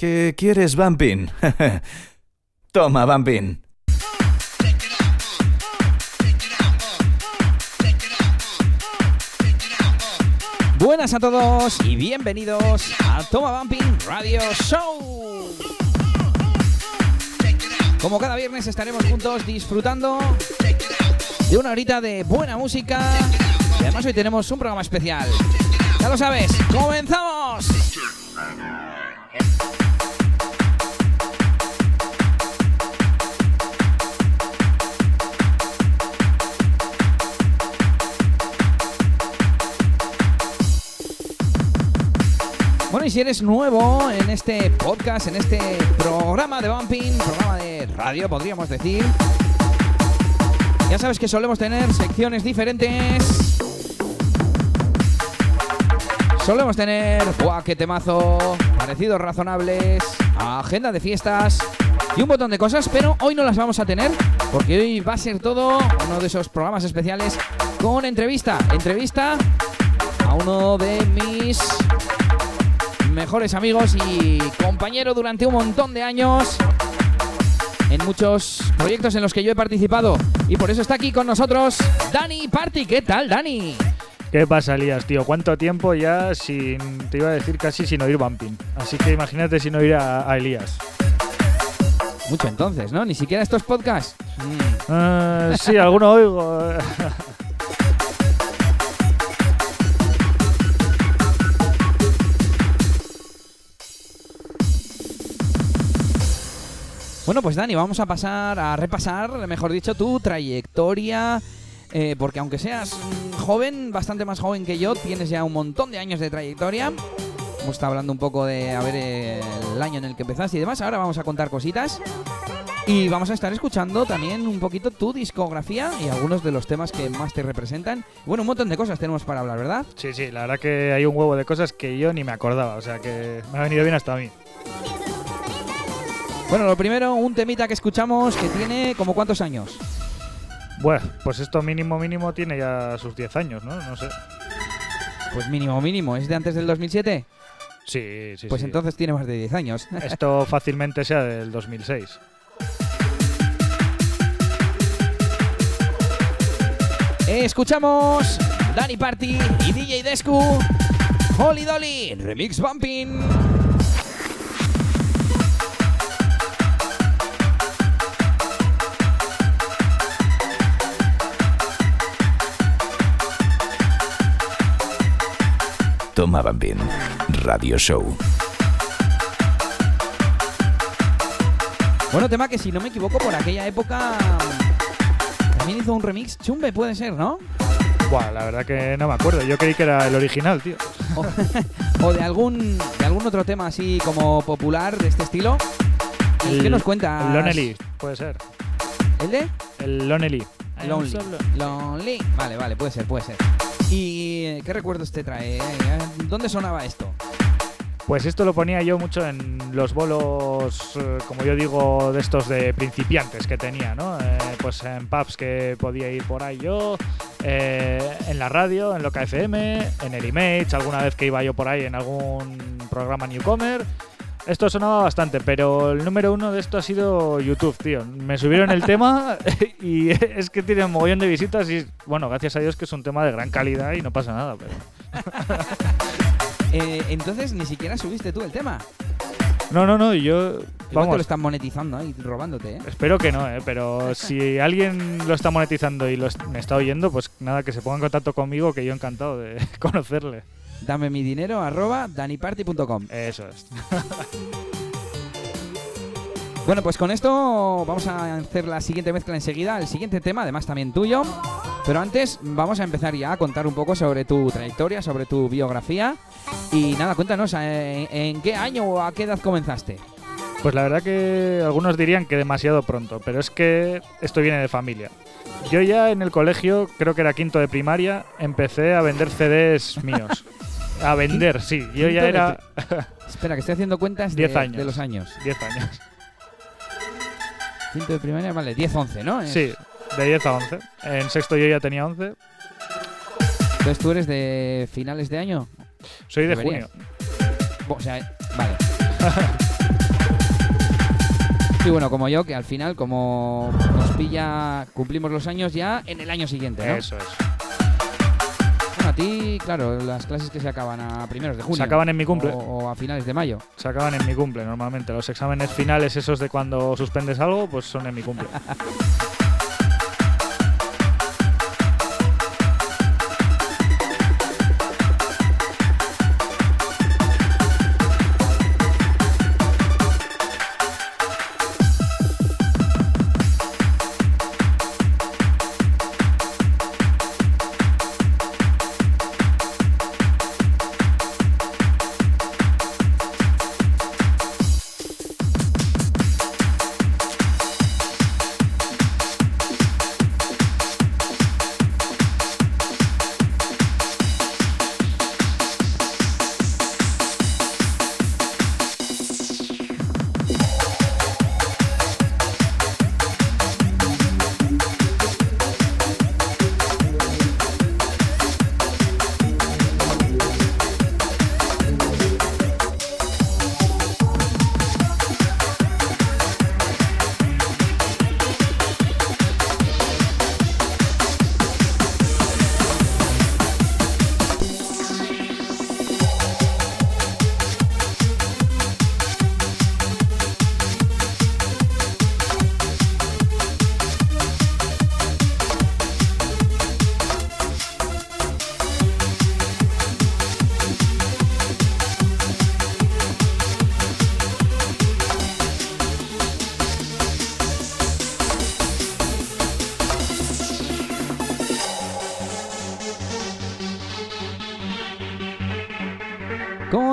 ¿Qué quieres, Bumpin? Toma, Bumpin. Buenas a todos y bienvenidos a Toma Bumping Radio Show. Como cada viernes estaremos juntos disfrutando de una horita de buena música y además hoy tenemos un programa especial. Ya lo sabes, comenzamos. Y si eres nuevo en este podcast, en este programa de Bumping, programa de radio, podríamos decir, ya sabes que solemos tener secciones diferentes. Solemos tener ¡buah, qué temazo! Parecidos razonables, agenda de fiestas y un montón de cosas, pero hoy no las vamos a tener porque hoy va a ser todo uno de esos programas especiales con entrevista. Entrevista a uno de mis mejores amigos y compañero durante un montón de años en muchos proyectos en los que yo he participado. Y por eso está aquí con nosotros Dani Party. ¿Qué tal, Dani? ¿Qué pasa, Elías, tío? ¿Cuánto tiempo ya sin, te iba a decir casi sin oír Bumping? Así que imagínate sin oír a, a Elías. Mucho entonces, ¿no? Ni siquiera estos podcasts. Mm. Uh, sí, alguno oigo. Bueno, pues Dani, vamos a pasar a repasar, mejor dicho, tu trayectoria. Eh, porque aunque seas joven, bastante más joven que yo, tienes ya un montón de años de trayectoria. Hemos estado hablando un poco de a ver el año en el que empezaste y demás. Ahora vamos a contar cositas. Y vamos a estar escuchando también un poquito tu discografía y algunos de los temas que más te representan. Bueno, un montón de cosas tenemos para hablar, ¿verdad? Sí, sí, la verdad que hay un huevo de cosas que yo ni me acordaba. O sea que me ha venido bien hasta a mí. Bueno, lo primero, un temita que escuchamos que tiene como cuántos años. Bueno, pues esto mínimo mínimo tiene ya sus 10 años, ¿no? No sé. Pues mínimo mínimo, ¿es de antes del 2007? Sí, sí, Pues sí. entonces tiene más de 10 años. Esto fácilmente sea del 2006. Eh, escuchamos Dani Party y DJ Descu. Holy Dolly, Remix Bumping. Toma, Bumpin. Radio Show. Bueno, tema que si no me equivoco, por aquella época también hizo un remix chumbe, puede ser, ¿no? Buah, la verdad que no me acuerdo. Yo creí que era el original, tío. O, o de algún de algún otro tema así como popular de este estilo. ¿Y El- ¿Qué nos cuentas? El Lonely, puede ser. ¿El de? El Lonely. Lonely. Lonely. Vale, vale, puede ser, puede ser. ¿Y qué recuerdos te trae? ¿Dónde sonaba esto? Pues esto lo ponía yo mucho en los bolos, eh, como yo digo, de estos de principiantes que tenía, ¿no? Eh, pues en pubs que podía ir por ahí yo, eh, en la radio, en Loca FM, en el Image, alguna vez que iba yo por ahí en algún programa Newcomer. Esto sonaba bastante, pero el número uno de esto ha sido YouTube, tío. Me subieron el tema y es que tiene un mogollón de visitas y, bueno, gracias a Dios que es un tema de gran calidad y no pasa nada, pero... Eh, entonces ni siquiera subiste tú el tema. No, no, no, y yo... Igual te lo están monetizando ahí, robándote, ¿eh? Espero que no, ¿eh? pero si alguien lo está monetizando y lo est- me está oyendo, pues nada, que se ponga en contacto conmigo, que yo encantado de conocerle. Dame mi dinero arroba daniparty.com. Eso es. Bueno, pues con esto vamos a hacer la siguiente mezcla enseguida, el siguiente tema, además también tuyo. Pero antes vamos a empezar ya a contar un poco sobre tu trayectoria, sobre tu biografía. Y nada, cuéntanos, ¿en, en qué año o a qué edad comenzaste? Pues la verdad que algunos dirían que demasiado pronto, pero es que esto viene de familia. Yo ya en el colegio, creo que era quinto de primaria, empecé a vender CDs míos. A vender, sí. Yo ya era Espera, que estoy haciendo cuentas de, Diez años. de los años. 10 años. Quinto de primaria, vale, 10, 11, ¿no? Es- Sí, de 10 a 11. En sexto yo ya tenía 11. Entonces tú eres de finales de año. Soy de Deberías. junio. O sea, vale. Sí, bueno, como yo, que al final, como nos pilla, cumplimos los años ya en el año siguiente, ¿no? Eso es. Ti, claro, las clases que se acaban a primeros de junio. Se acaban en mi cumple. O, o a finales de mayo. Se acaban en mi cumple normalmente. Los exámenes finales, esos de cuando suspendes algo, pues son en mi cumple.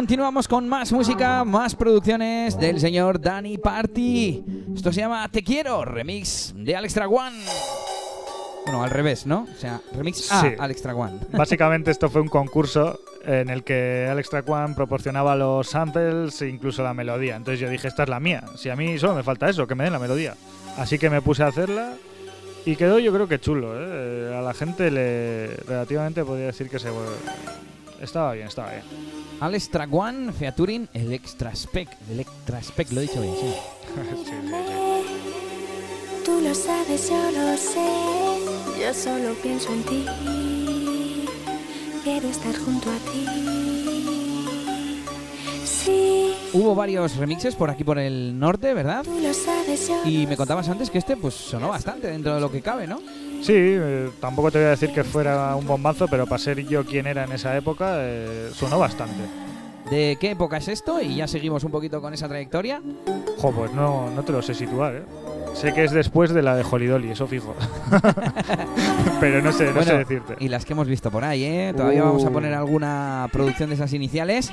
Continuamos con más música, más producciones del señor Danny Party. Esto se llama Te Quiero, remix de Alex Traguan. Bueno, al revés, ¿no? O sea, remix a Sí. Alex. Básicamente esto fue un concurso en el que Alex Traquan proporcionaba los samples e incluso la melodía. Entonces yo dije, esta es la mía. Si a mí solo me falta eso, que me den la melodía. Así que me puse a hacerla y quedó yo creo que chulo. ¿eh? A la gente le relativamente podría decir que se... Estaba bien, estaba bien. Alex Traguan featuring Electraspec. Electraspec, lo he dicho bien, sí. Tú lo sabes, yo lo sé. Yo solo pienso en ti. Quiero estar junto a ti. Hubo varios remixes por aquí por el norte, ¿verdad? Y me contabas antes que este pues sonó bastante dentro de lo que cabe, ¿no? Sí, eh, tampoco te voy a decir que fuera un bombazo, pero para ser yo quien era en esa época, eh, sonó bastante. ¿De qué época es esto? Y ya seguimos un poquito con esa trayectoria. Jo, pues no, no te lo sé situar, ¿eh? Sé que es después de la de Holidolly, eso fijo. pero no sé, no Bueno, sé decirte. Y las que hemos visto por ahí, ¿eh? Todavía vamos a Uh. poner alguna producción de esas iniciales.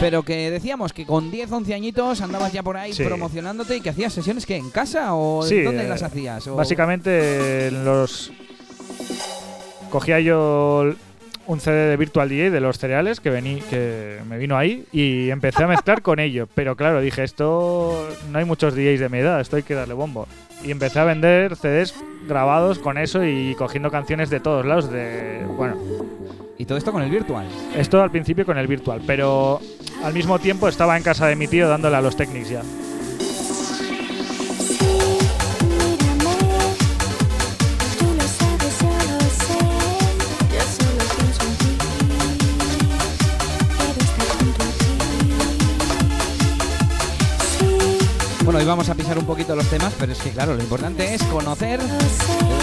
Pero que decíamos que con 10, 11 añitos andabas ya por ahí Sí. promocionándote y que hacías sesiones que en casa o Sí, dónde eh, las hacías. O- Básicamente en los cogía yo un CD de Virtual DJ de los cereales que vení, que me vino ahí y empecé a mezclar con ello. Pero claro, dije, esto no hay muchos DJs de mi edad, esto hay que darle bombo. Y empecé a vender CDs grabados con eso y cogiendo canciones de todos lados de bueno, Y todo esto con el virtual. esto al principio con el virtual, pero al mismo tiempo estaba en casa de mi tío dándole a los Technics ya. Bueno, hoy vamos a pisar un poquito los temas, pero es que claro, lo importante es conocer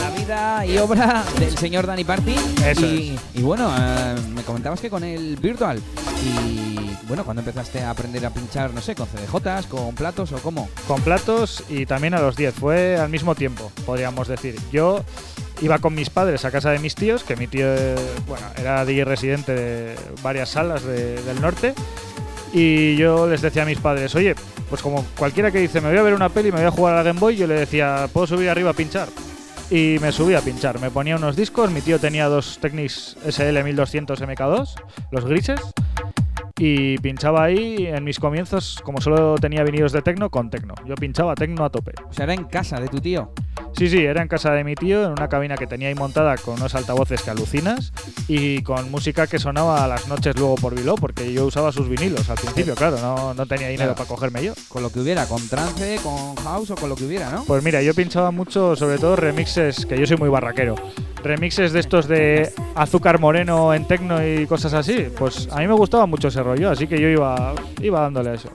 la vida y obra del señor Danny Party. Eso y, y bueno, eh, me comentabas que con el virtual. Y bueno, cuando empezaste a aprender a pinchar, no sé, con CDJs, con platos o cómo. con platos y también a los 10. Fue al mismo tiempo, podríamos decir. Yo iba con mis padres a casa de mis tíos, que mi tío bueno, era DJ residente de varias salas de- del norte. Y yo les decía a mis padres, oye, pues como cualquiera que dice, me voy a ver una peli, me voy a jugar a la Game Boy, yo le decía, ¿puedo subir arriba a pinchar? Y me subí a pinchar, me ponía unos discos, mi tío tenía dos Technics SL 1200 MK2, los grises, y pinchaba ahí en mis comienzos, como solo tenía vinilos de tecno, con tecno. Yo pinchaba tecno a tope. O sea, era en casa de tu tío. Sí, sí, era en casa de mi tío, en una cabina que tenía ahí montada con unos altavoces que alucinas y con música que sonaba a las noches luego por Biló, porque yo usaba sus vinilos al principio, claro, no, no tenía dinero Claro. para cogerme yo. Con lo que hubiera, con trance, con house o con lo que hubiera, ¿no? Pues mira, yo pinchaba mucho, sobre todo remixes, que yo soy muy barraquero. Remixes de estos de azúcar moreno en tecno y cosas así. Pues a mí me gustaba mucho ese rollo, así que yo iba, iba dándole a eso.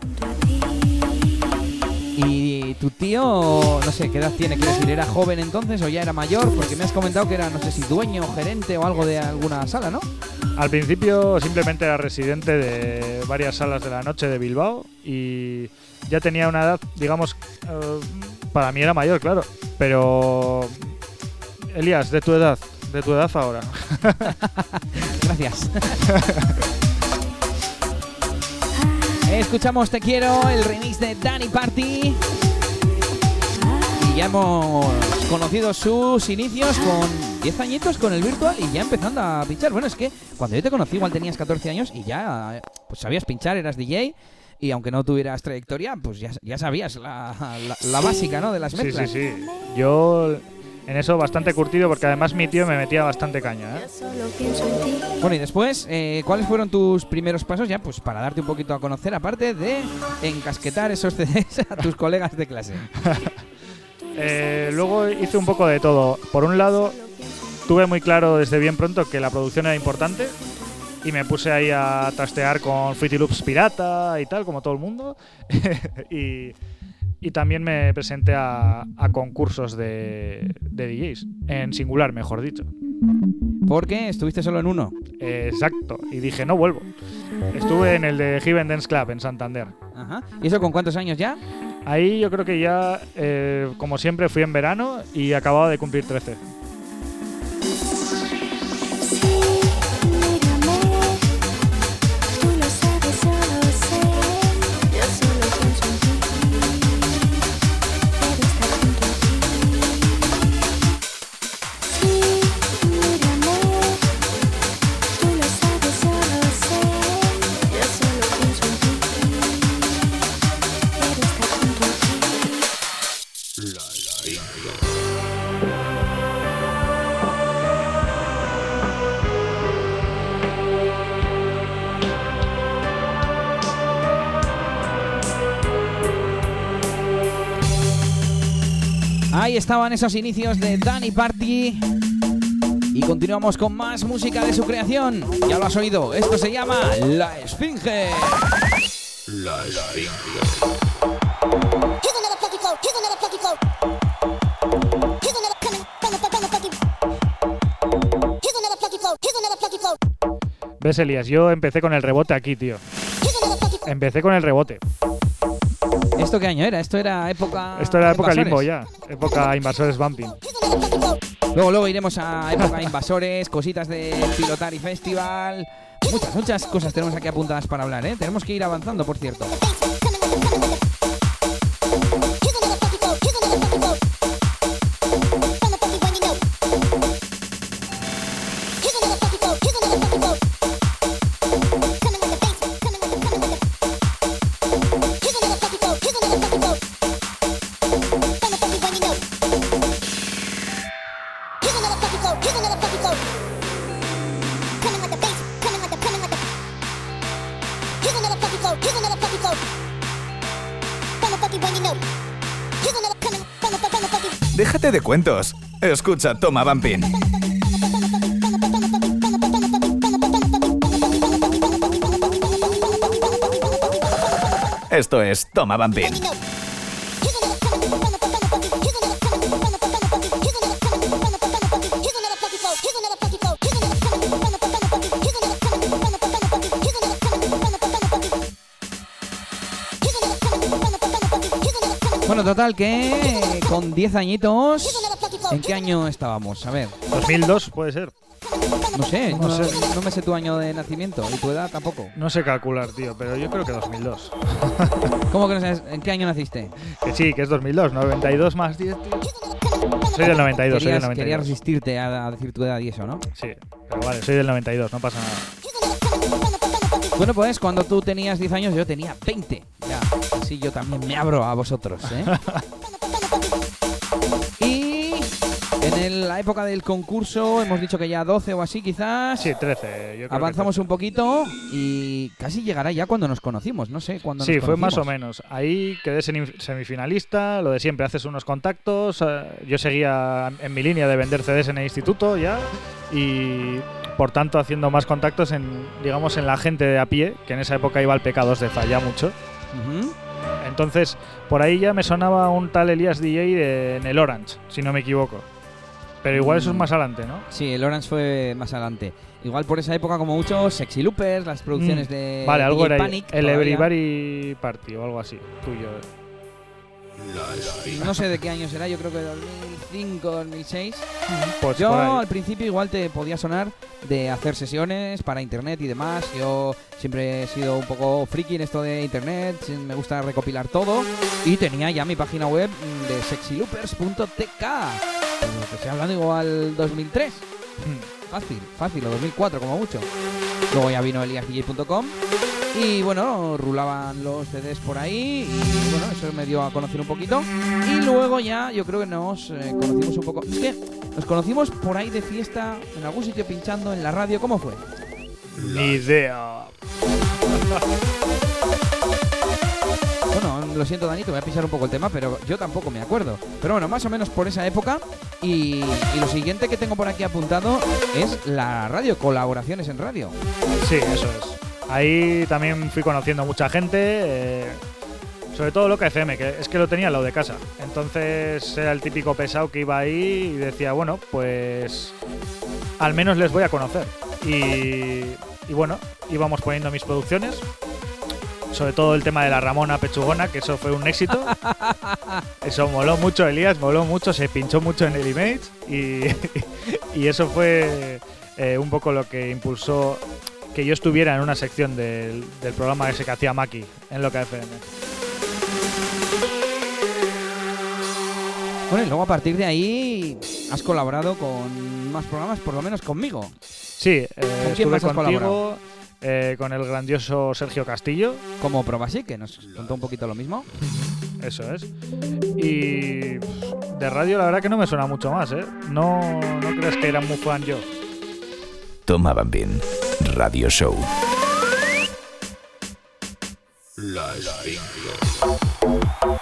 Y tu tío, no sé, ¿qué edad tiene? ¿Quiere decir, era joven entonces o ya era mayor? Porque me has comentado que era, no sé si dueño, gerente o algo de alguna sala, ¿no? Al principio simplemente era residente de varias salas de la noche de Bilbao y ya tenía una edad, digamos, eh, para mí era mayor, claro. Pero, Elías, de tu edad, de tu edad ahora. Gracias. Escuchamos Te Quiero, el remix de Danny Party. Y ya hemos conocido sus inicios con 10 añitos con el virtual y ya empezando a pinchar. Bueno, es que cuando yo te conocí igual tenías 14 años y ya pues sabías pinchar, eras DJ. Y aunque no tuvieras trayectoria, pues ya, ya sabías la, la- la básica, ¿no? De las Sí, sí, mezclas. sí. Yo en eso bastante curtido porque además mi tío me metía bastante caña. ¿eh? Bueno, y después, eh, ¿cuáles fueron tus primeros pasos ya? Pues para darte un poquito a conocer, aparte de encasquetar esos CDs a tus colegas de clase. Eh, luego hice un poco de todo. Por un lado, tuve muy claro desde bien pronto que la producción era importante y me puse ahí a trastear con Fruity Loops pirata y tal, como todo el mundo. y, y también me presenté a, a concursos de, de DJs, en singular, mejor dicho. Porque estuviste solo en uno. Eh, exacto, y dije, no vuelvo. Estuve en el de Heaven Dance Club en Santander. Ajá. ¿Y eso con cuántos años ya? Ahí yo creo que ya, eh, como siempre, fui en verano y acababa de cumplir 13. Ahí estaban esos inicios de Danny Party. Y continuamos con más música de su creación. Ya lo has oído, esto se llama La Esfinge. Funky flow. ¿Ves, Elías? Yo empecé con el rebote aquí, tío. Empecé con el rebote. ¿Esto qué año era? Esto era época. Esto era época invasores. limbo ya. Época invasores bumping. Luego, luego iremos a época invasores, cositas de Pilotari Festival. Muchas, muchas cosas tenemos aquí apuntadas para hablar, ¿eh? Tenemos que ir avanzando, por cierto. Déjate de cuentos. Escucha, toma, Vampin. Esto es Toma Vampin. Bueno, total, que con 10 añitos. ¿En qué año estábamos? A ver, 2002 puede ser. no sé, no, No sé. no me sé tu año de nacimiento y tu edad tampoco. No sé calcular, tío, pero yo creo que 2002. ¿Cómo que no sabes en qué año naciste? Que sí, que es 2002. 92 más 10, tío. Soy del 92, soy del Querías, querías 92. resistirte a, a decir tu edad y eso, ¿no? Sí, pero vale, soy del 92, no pasa nada. Bueno, pues cuando tú tenías 10 años, yo tenía 20. Ya, así yo también me abro a vosotros, ¿eh? en la época del concurso, hemos dicho que ya 12 o así, quizás. Sí, 13. Yo creo Avanzamos que un poquito y casi llegará ya cuando nos conocimos, no sé cuándo Sí, nos fue más o menos. Ahí quedé semi- semifinalista, lo de siempre, haces unos contactos. eh, Yo seguía en mi línea de vender CDs en el instituto ya y por tanto haciendo más contactos en, digamos, en la gente de a pie, que en esa época iba al P2 de Falla mucho. Entonces, por ahí ya me sonaba un tal Elías DJ de- en el Orange, si no me equivoco. Pero igual eso es Mm. más adelante, ¿no? Sí, el Orange fue más adelante. Igual por esa época, como mucho, Sexy Loopers, las producciones Mm. de Vale, algo DJ era. Panic. el todavía. Everybody Party o algo así, tuyo. No sé de qué año será, yo creo que 2005, 2006. Pues Yo al principio igual te podía sonar de hacer sesiones para internet y demás. Yo siempre he sido un poco friki en esto de internet, me gusta recopilar todo. Y tenía ya mi página web de sexyloopers.tk. Estoy hablando igual 2003. Fácil, fácil, o 2004 como mucho. Luego ya vino eliasdj.com y bueno, rulaban los CDs por ahí y bueno, eso me dio a conocer un poquito. Y luego ya yo creo que nos eh, conocimos un poco. Es que nos conocimos por ahí de fiesta, en algún sitio pinchando en la radio. ¿Cómo fue? Ni idea. Bueno, lo siento Dani, te voy a pisar un poco el tema, pero yo tampoco me acuerdo. Pero bueno, más o menos por esa época. Y, lo siguiente que tengo por aquí apuntado es la radio, colaboraciones en radio. Sí, eso es. Ahí también fui conociendo mucha gente, eh, sobre todo Loca FM, que es que lo tenía al lado de casa. Entonces era el típico pesado que iba ahí y decía, bueno, pues al menos les voy a conocer. Y, y bueno, íbamos poniendo mis producciones. Sobre todo el tema de la Ramona Pechugona, que eso fue un éxito. Eso moló mucho, Elías, moló mucho, se pinchó mucho en el Image y, y eso fue eh, un poco lo que impulsó que yo estuviera en una sección del, del programa ese que hacía Maki en Loca FM. Bueno, y luego a partir de ahí has colaborado con más programas, por lo menos conmigo. Sí, eh, quién estuve más has contigo, eh, con el grandioso Sergio Castillo, Como Probasí, que nos contó un poquito lo mismo. eso es. Y de radio la verdad que no me suena mucho más, ¿eh? No, no creas que era muy fan yo. Tomaban bien. Radio Show. Motherfucker,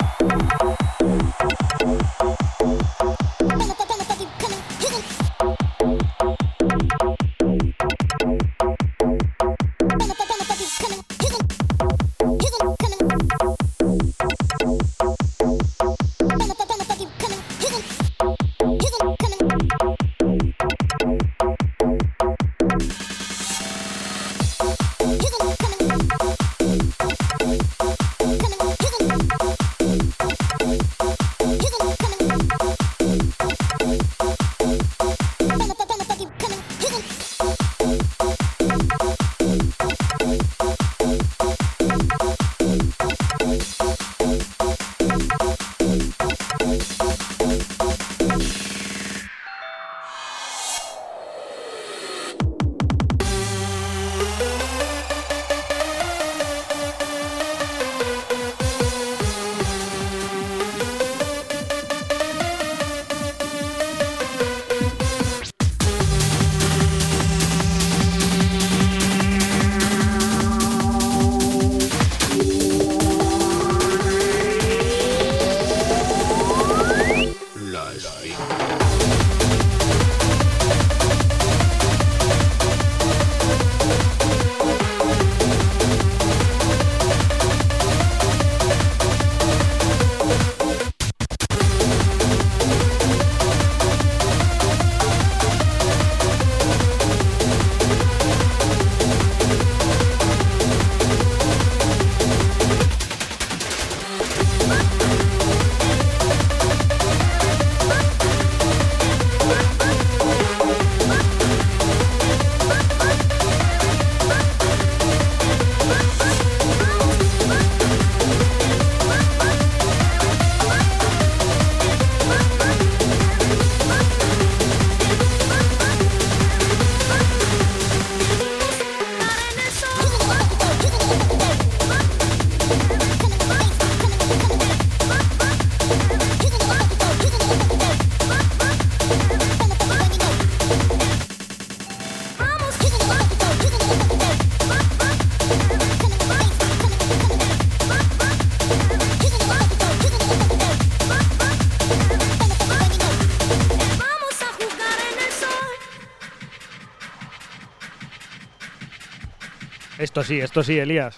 Esto sí, esto sí, Elías.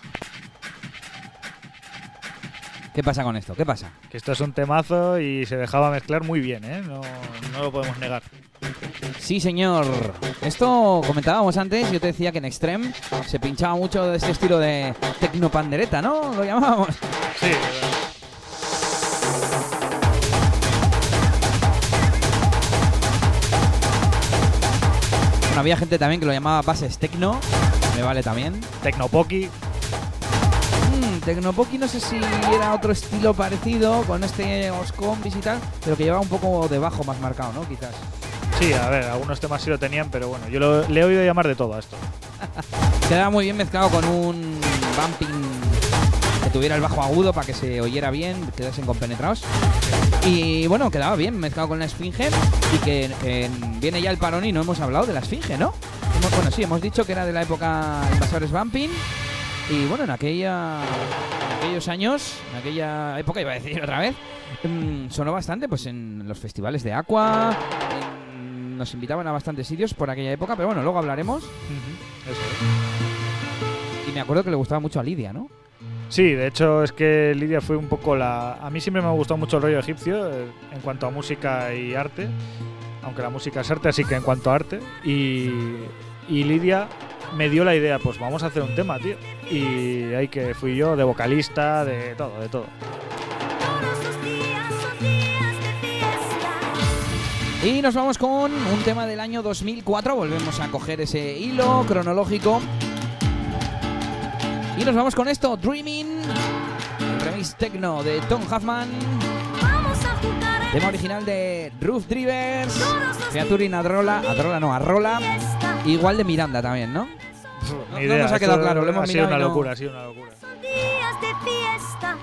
¿Qué pasa con esto? ¿Qué pasa? Que esto es un temazo y se dejaba mezclar muy bien, ¿eh? No, no lo podemos negar. Sí, señor. Esto comentábamos antes, yo te decía que en Extreme se pinchaba mucho de este estilo de tecnopandereta, ¿no? Lo llamábamos. Sí, Bueno, había gente también que lo llamaba bases tecno, me vale también. Tecnopoki. Mm, Tecnopoki no sé si era otro estilo parecido con este Oscombis y tal, pero que llevaba un poco de bajo más marcado, ¿no? Quizás. Sí, a ver, algunos temas sí lo tenían, pero bueno, yo lo- le he oído llamar de todo a esto. Quedaba muy bien mezclado con un bumping que tuviera el bajo agudo para que se oyera bien, quedasen compenetrados. Y bueno, quedaba bien mezclado con la esfinge y que en- viene ya el parón y no hemos hablado de la esfinge, ¿no? Hemos- bueno, sí, hemos dicho que era de la época Invasores Bumping y bueno, en aquella en aquellos años, en aquella época iba a decir otra vez, mm, sonó bastante pues en los festivales de Aqua, en- nos invitaban a bastantes sitios por aquella época, pero bueno, luego hablaremos. Eso es. Y me acuerdo que le gustaba mucho a Lidia, ¿no? Sí, de hecho es que Lidia fue un poco la... A mí siempre me gustó mucho el rollo egipcio eh, en cuanto a música y arte, aunque la música es arte, así que en cuanto a arte. Y, y Lidia me dio la idea, pues vamos a hacer un tema, tío. Y ahí que fui yo, de vocalista, de todo, de todo. Todos los días son días de fiesta. Y nos vamos con un tema del año 2004. Volvemos a coger ese hilo cronológico. Y nos vamos con esto, Dreaming, el remix techno de Tom Huffman, tema original de Roof Drivers, Featuring Adrola, Adrola no, Arrola, fiesta. Igual de Miranda también, ¿no? No- Ni no nos ha esto quedado claro, lo hemos ha sido una y no- locura, ha sido una locura. Son días de fiesta.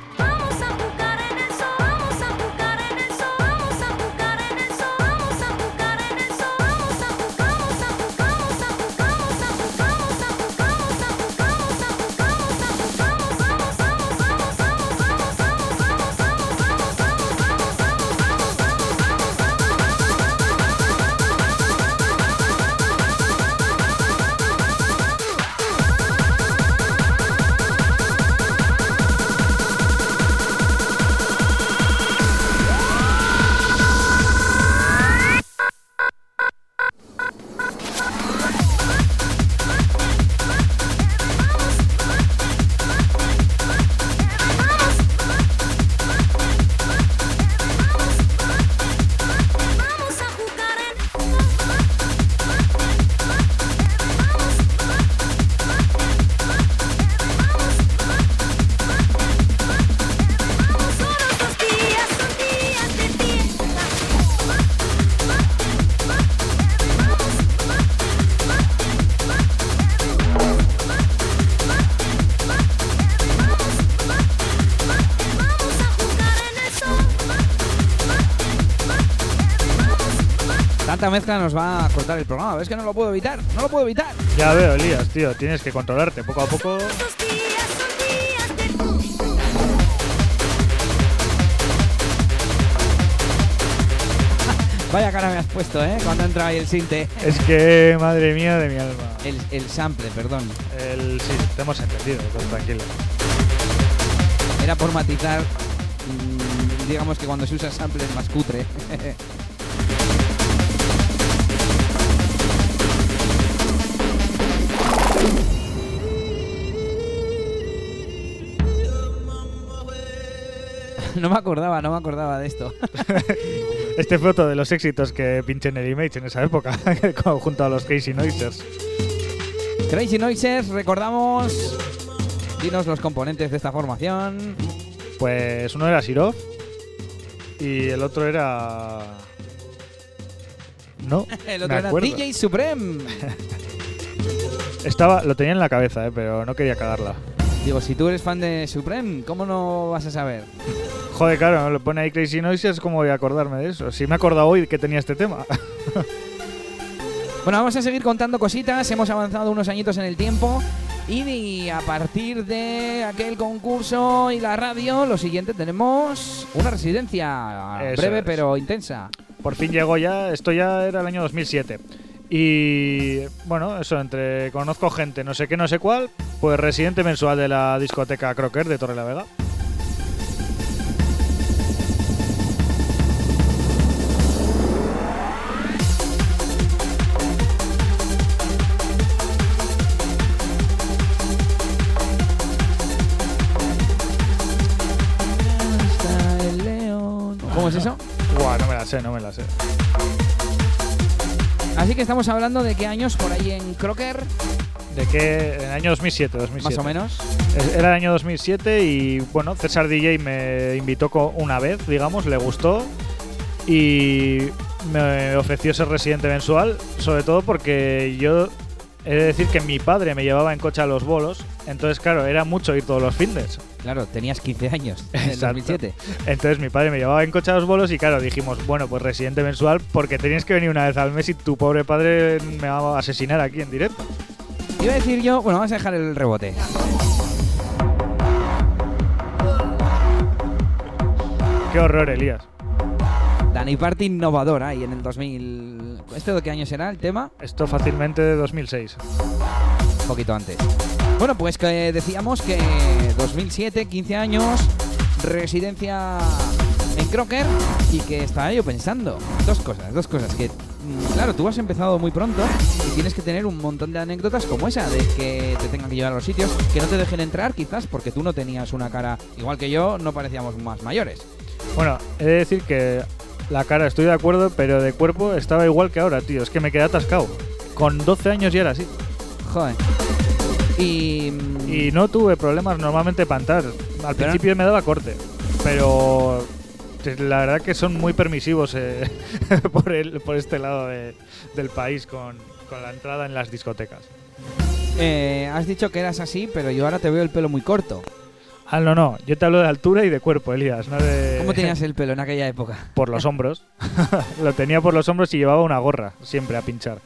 Mezcla nos va a cortar el programa. ¿Ves que no lo puedo evitar? No lo puedo evitar. Ya veo, Elías, tío, tienes que controlarte poco a poco. Vaya cara me has puesto, ¿eh? Cuando entra ahí el sinte. Es que, madre mía de mi alma. El, el sample, perdón. El, sí, te hemos entendido, pues tranquilo. Era por matizar. mm, digamos que cuando se usa sample es más cutre. No me acordaba, no me acordaba de esto. Este fue otro de los éxitos que pinché en el Image en esa época, junto a los Casey Noisers. Crazy Noises, recordamos. Dinos los componentes de esta formación. Pues uno era Sirov y el otro era. No, El otro me era acuerdo. DJ Supreme. Estaba, lo tenía en la cabeza, eh, pero no quería cagarla. Digo, si tú eres fan de Supreme, ¿cómo no vas a saber? Joder, claro, lo pone ahí Crazy Noisers, ¿cómo voy a acordarme de eso? Si me he acordado hoy que tenía este tema. Bueno, vamos a seguir contando cositas. Hemos avanzado unos añitos en el tiempo. Y a partir de aquel concurso y la radio, lo siguiente tenemos una residencia Eso breve es. pero intensa. Por fin llegó ya, esto ya era el año 2007. Y bueno, eso, entre conozco gente, no sé qué, no sé cuál, pues residente mensual de la discoteca Crocker de Torre la Vega. Que estamos hablando de qué años por ahí en Crocker, ¿De qué? En el año 2007, 2007. más o menos. Era el año 2007 y bueno, César DJ me invitó una vez, digamos, le gustó y me ofreció ser residente mensual, sobre todo porque yo he de decir que mi padre me llevaba en coche a los bolos, entonces claro, era mucho ir todos los fines. Claro, tenías 15 años en el Exacto. 2007. Entonces mi padre me llevaba en coche a los bolos y claro, dijimos, bueno, pues residente mensual porque tenías que venir una vez al mes y tu pobre padre me va a asesinar aquí en directo. Iba a decir yo, bueno, vamos a dejar el rebote. Qué horror, Elías. Dani Party innovador ahí en el 2000. ¿Este de qué año será el tema? Esto fácilmente de 2006. Un poquito antes. Bueno, pues que decíamos que 2007, 15 años, residencia en Crocker y que estaba yo pensando. Dos cosas, dos cosas. Que, mm, claro, tú has empezado muy pronto y tienes que tener un montón de anécdotas como esa, de que te tengan que llevar a los sitios, que no te dejen entrar quizás porque tú no tenías una cara, igual que yo, no parecíamos más mayores. Bueno, he de decir que la cara estoy de acuerdo, pero de cuerpo estaba igual que ahora, tío. Es que me quedé atascado. Con 12 años ya era así. Joder. Y... mm, Y no tuve problemas normalmente para entrar. Al principio me daba corte, pero la verdad que son muy permisivos eh, por, el, por este lado de- del país con, con la entrada en las discotecas. eh, has dicho que eras así, pero yo ahora te veo el pelo muy corto. Ah, no, no. Yo te hablo de altura y de cuerpo, Elías, no de... ¿Cómo tenías el pelo en aquella época? Por los hombros. Lo tenía por los hombros y llevaba una gorra, siempre a pinchar.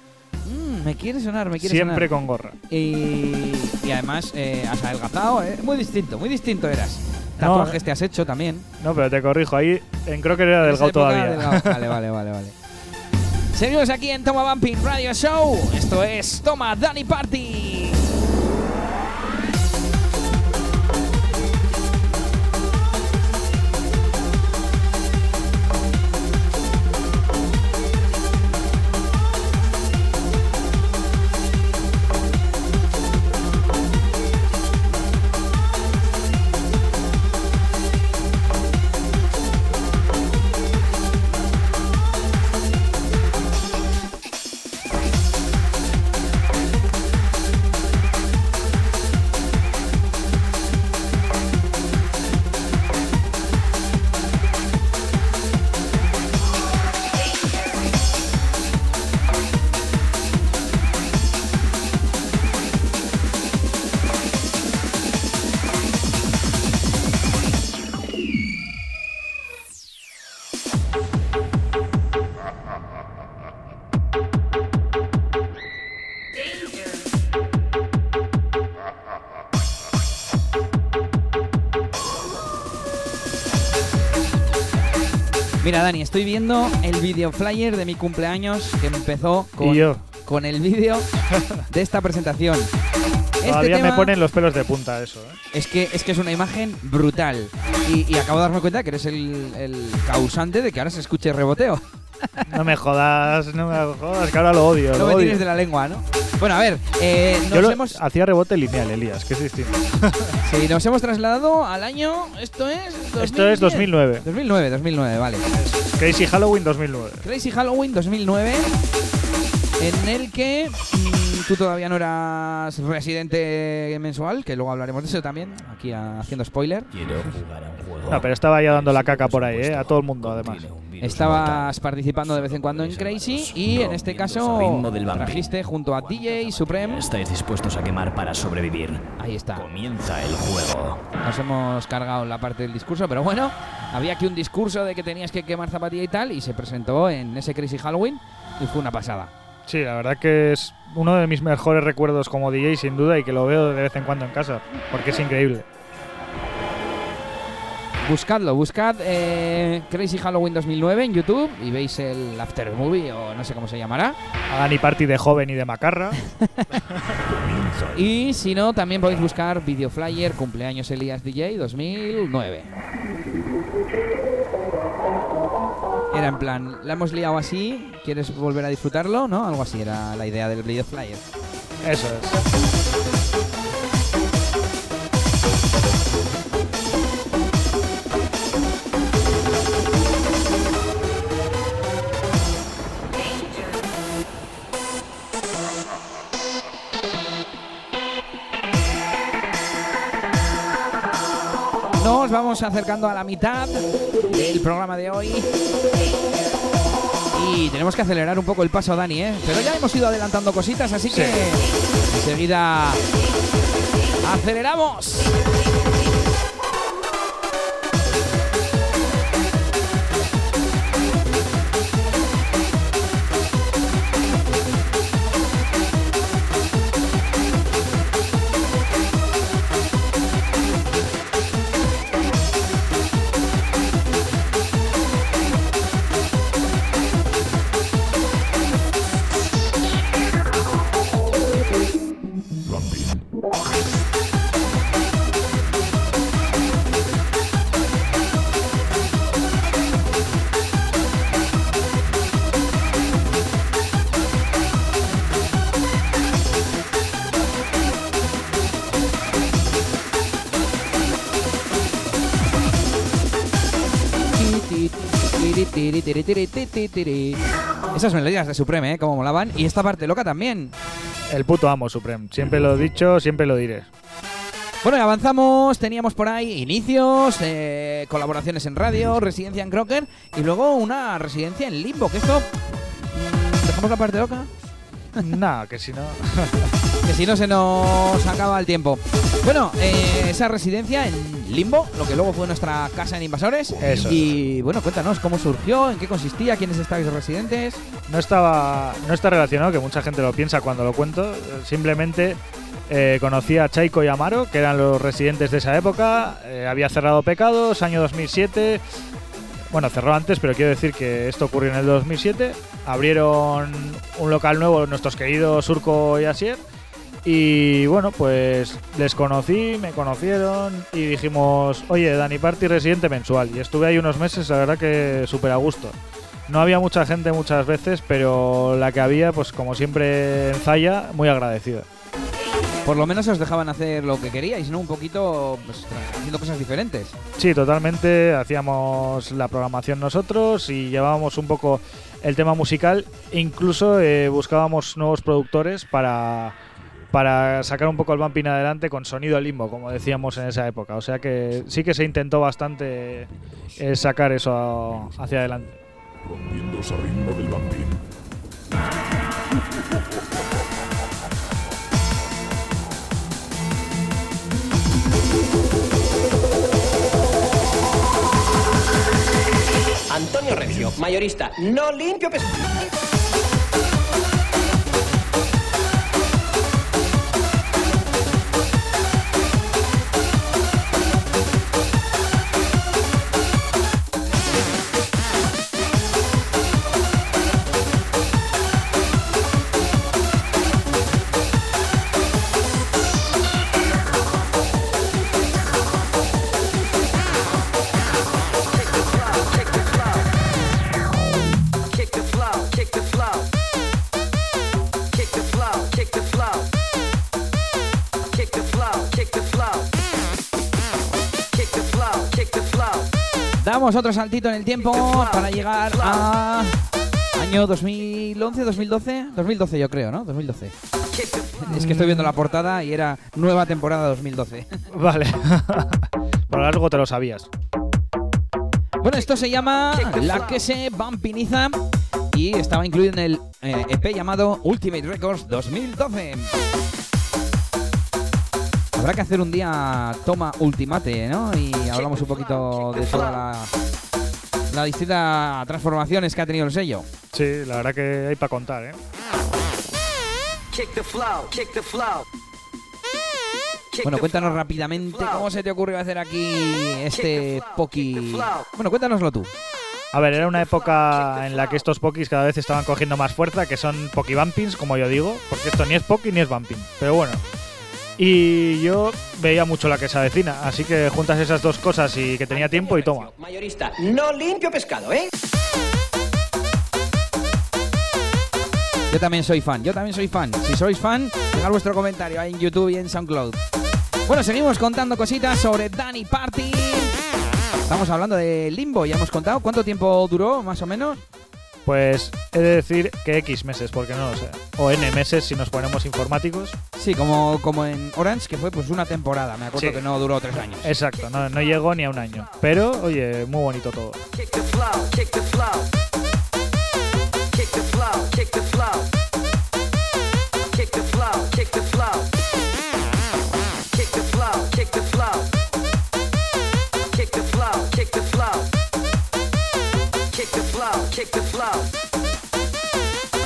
Mm, me quiere sonar, me quiere Siempre sonar. con gorra. Y, y además eh, has adelgazado, eh, muy distinto, muy distinto eras. No, Tatuajes te has hecho también. No, pero te corrijo, ahí en creo que era delgado todavía. delgado. Vale, vale, vale, vale. Seguimos aquí en Toma Bumping Radio Show. Esto es Toma Dani Party. Dani, estoy viendo el video flyer de mi cumpleaños que empezó con, yo. con el vídeo de esta presentación. Este Todavía me ponen los pelos de punta eso, ¿eh? es que es que es una imagen brutal. Y, y acabo de darme cuenta que eres el, el causante de que ahora se escuche reboteo. No me jodas, no me jodas, que ahora lo odio. No lo me odio. tires de la lengua, ¿no? Bueno, a ver, eh, Yo nos, lo- hemos, hacía rebote lineal, Elías, que es distinto. sí, nos hemos trasladado al año. Esto es. Esto es 2009. 2009, 2009, vale. Crazy Halloween 2009. Crazy Halloween 2009, en el que mm, tú todavía no eras residente mensual, que luego hablaremos de eso también, aquí haciendo spoiler. Quiero jugar a un juego. No, pero estaba ya dando la caca por ahí, ¿eh? A todo el mundo, además. Virus Estabas participando de vez en cuando en Crazy y en este caso ritmo del vampiro. trajiste junto a DJ Supreme. ¿Estáis dispuestos a quemar para sobrevivir? Ahí está. Comienza el juego. Nos hemos cargado la parte del discurso, pero bueno, había aquí un discurso de que tenías que quemar zapatilla y tal, y se presentó en ese Crazy Halloween y fue una pasada. Sí, la verdad que es uno de mis mejores recuerdos como DJ, sin duda, y que lo veo de vez en cuando en casa, porque es increíble. Buscadlo, buscad eh, Crazy Halloween 2009 en YouTube y veis el After Movie o no sé cómo se llamará. Hagan y party de joven y de macarra. Y si no, también podéis buscar Video Flyer Cumpleaños Elías DJ 2009. Era en plan, la hemos liado así, ¿quieres volver a disfrutarlo? ¿No? Algo así era la idea del Video Flyer. Eso es. Nos vamos acercando a la mitad del programa de hoy. Y tenemos que acelerar un poco el paso, Dani, ¿eh? Pero ya hemos ido adelantando cositas, así que enseguida aceleramos. Esas melodías de Supreme, ¿eh? Como molaban. Y esta parte loca también. El puto amo Supreme. Siempre lo he dicho, siempre lo diré. Bueno, y avanzamos. Teníamos por ahí inicios, eh, colaboraciones en radio, residencia en Crocker y luego una residencia en Limbo. Que esto. ¿Dejamos la parte loca? Nada, que si no. Que si no se nos acaba el tiempo. Bueno, eh, esa residencia en Limbo, lo que luego fue nuestra casa en Invasores. Eso. Y bueno, cuéntanos cómo surgió, en qué consistía, quiénes estáis residentes. No estaba. No está relacionado, que mucha gente lo piensa cuando lo cuento. Simplemente eh, conocí a Chaiko y Amaro, que eran los residentes de esa época. Eh, había cerrado Pecados, año 2007. Bueno, cerró antes, pero quiero decir que esto ocurrió en el 2007. Abrieron un local nuevo nuestros queridos Surco y Asier. Y bueno, pues les conocí, me conocieron y dijimos, oye, Dani Party residente mensual. Y estuve ahí unos meses, la verdad que súper a gusto. No había mucha gente muchas veces, pero la que había, pues como siempre en Zaya, muy agradecida. Por lo menos os dejaban hacer lo que queríais, ¿no? Un poquito pues, haciendo cosas diferentes. Sí, totalmente. Hacíamos la programación nosotros y llevábamos un poco el tema musical. Incluso eh, buscábamos nuevos productores para, para sacar un poco el bumping adelante con sonido limbo, como decíamos en esa época. O sea que sí que se intentó bastante eh, sacar eso a- hacia adelante. del. Antonio Recio, mayorista, no limpio pes- Damos otro saltito en el tiempo para llegar a año 2011, 2012, 2012 yo creo, ¿no? 2012. Kick the flow. Es que estoy viendo la portada y era nueva temporada 2012. Vale. Por algo te lo sabías. Bueno, esto se llama La que se vampiniza y estaba incluido en el eh, EP llamado Ultimate Records 2012. Habrá que hacer un día toma ultimate, ¿no? Y hablamos un poquito de toda la, la distintas transformaciones que ha tenido el sello. Sí, la verdad que hay para contar, ¿eh? Kick the flow, kick the flow. Bueno, cuéntanos rápidamente cómo se te ocurrió hacer aquí este Poki. Bueno, cuéntanoslo tú. A ver, era una época en la que estos Pokis cada vez estaban cogiendo más fuerza, que son Poki Bumpings, como yo digo, porque esto ni es Poki ni es Bumping. Pero bueno. Y yo veía mucho la que se avecina, así que juntas esas dos cosas y que tenía tiempo y toma. Mayorista, no limpio pescado, ¿eh? Yo también soy fan, yo también soy fan. Si sois fan, dejad vuestro comentario ahí en YouTube y en SoundCloud. Bueno, seguimos contando cositas sobre Danny Party. Estamos hablando de Limbo, ya hemos contado. ¿Cuánto tiempo duró, más o menos? Pues he de decir que X meses, porque no lo sé. O N meses si nos ponemos informáticos. Sí, como, como en Orange, que fue pues una temporada. Me acuerdo Sí. que no duró tres años. Exacto, no, no llegó ni a un año. Pero, oye, muy bonito todo. Kick the flow, kick the flow. Kick the flow, kick the flow.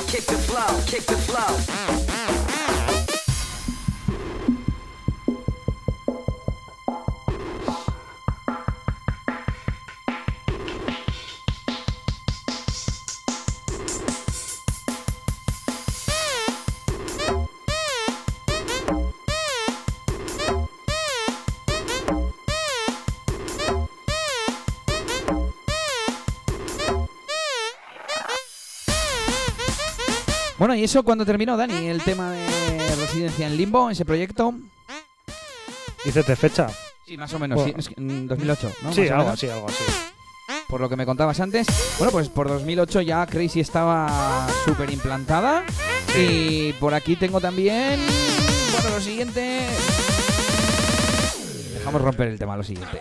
Kick the flow, kick the flow. Bueno, ¿y eso cuando terminó, Dani? El tema de residencia en Limbo, ese proyecto. Dices de fecha. Sí, más o menos, sí, es que en 2008, ¿no? sí, algo así, algo así. Por lo que me contabas antes. Bueno, pues por 2008 ya Crazy estaba súper implantada. Y por aquí tengo también. Bueno, lo siguiente. Dejamos romper el tema, lo siguiente.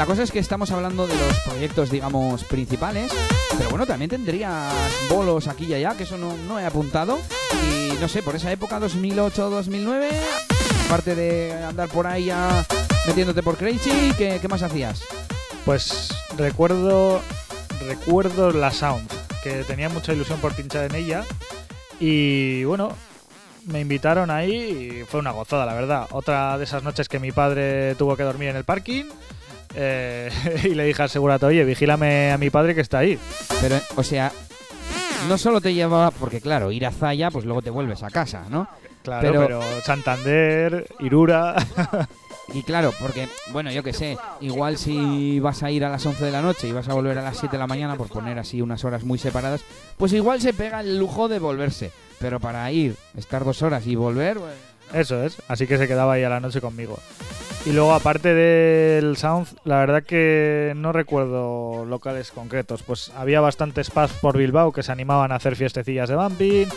La cosa es que estamos hablando de los proyectos, digamos, principales. Pero bueno, también tendrías bolos aquí y allá, que eso no, no he apuntado. Y no sé, por esa época, 2008-2009, aparte de andar por ahí metiéndote por Crazy, ¿qué, qué más hacías? Pues recuerdo recuerdo la Sound, que tenía mucha ilusión por pinchar en ella. Y bueno, me invitaron ahí y fue una gozada, la verdad. Otra de esas noches que mi padre tuvo que dormir en el parking. Eh, y le dije al oye, vigílame a mi padre que está ahí. Pero, o sea, no solo te llevaba, porque claro, ir a Zaya, pues luego te vuelves a casa, ¿no? Claro, Pero- pero, Santander, Irura. Y claro, porque, bueno, yo qué sé, igual si vas a ir a las 11 de la noche y vas a volver a las 7 de la mañana, por poner así unas horas muy separadas, pues igual se pega el lujo de volverse. Pero para ir, estar dos horas y volver, pues, Eso es, así que se quedaba ahí a la noche conmigo. Y luego, aparte del Sound, la verdad que no recuerdo locales concretos. Pues había bastantes pubs por Bilbao que se animaban a hacer fiestecillas de bumping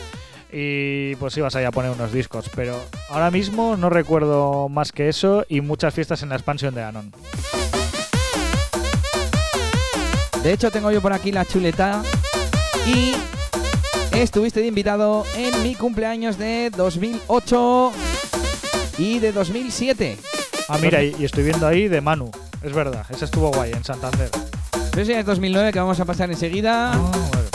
y pues ibas ahí a poner unos discos. Pero ahora mismo no recuerdo más que eso y muchas fiestas en la expansión de Anon. De hecho, tengo yo por aquí la chuleta y estuviste de invitado en mi cumpleaños de 2008 y de 2007. Ah, mira, y, y estoy viendo ahí de Manu. Es verdad, esa estuvo guay en Santander. Pero ese es 2009 que vamos a pasar enseguida. Ah.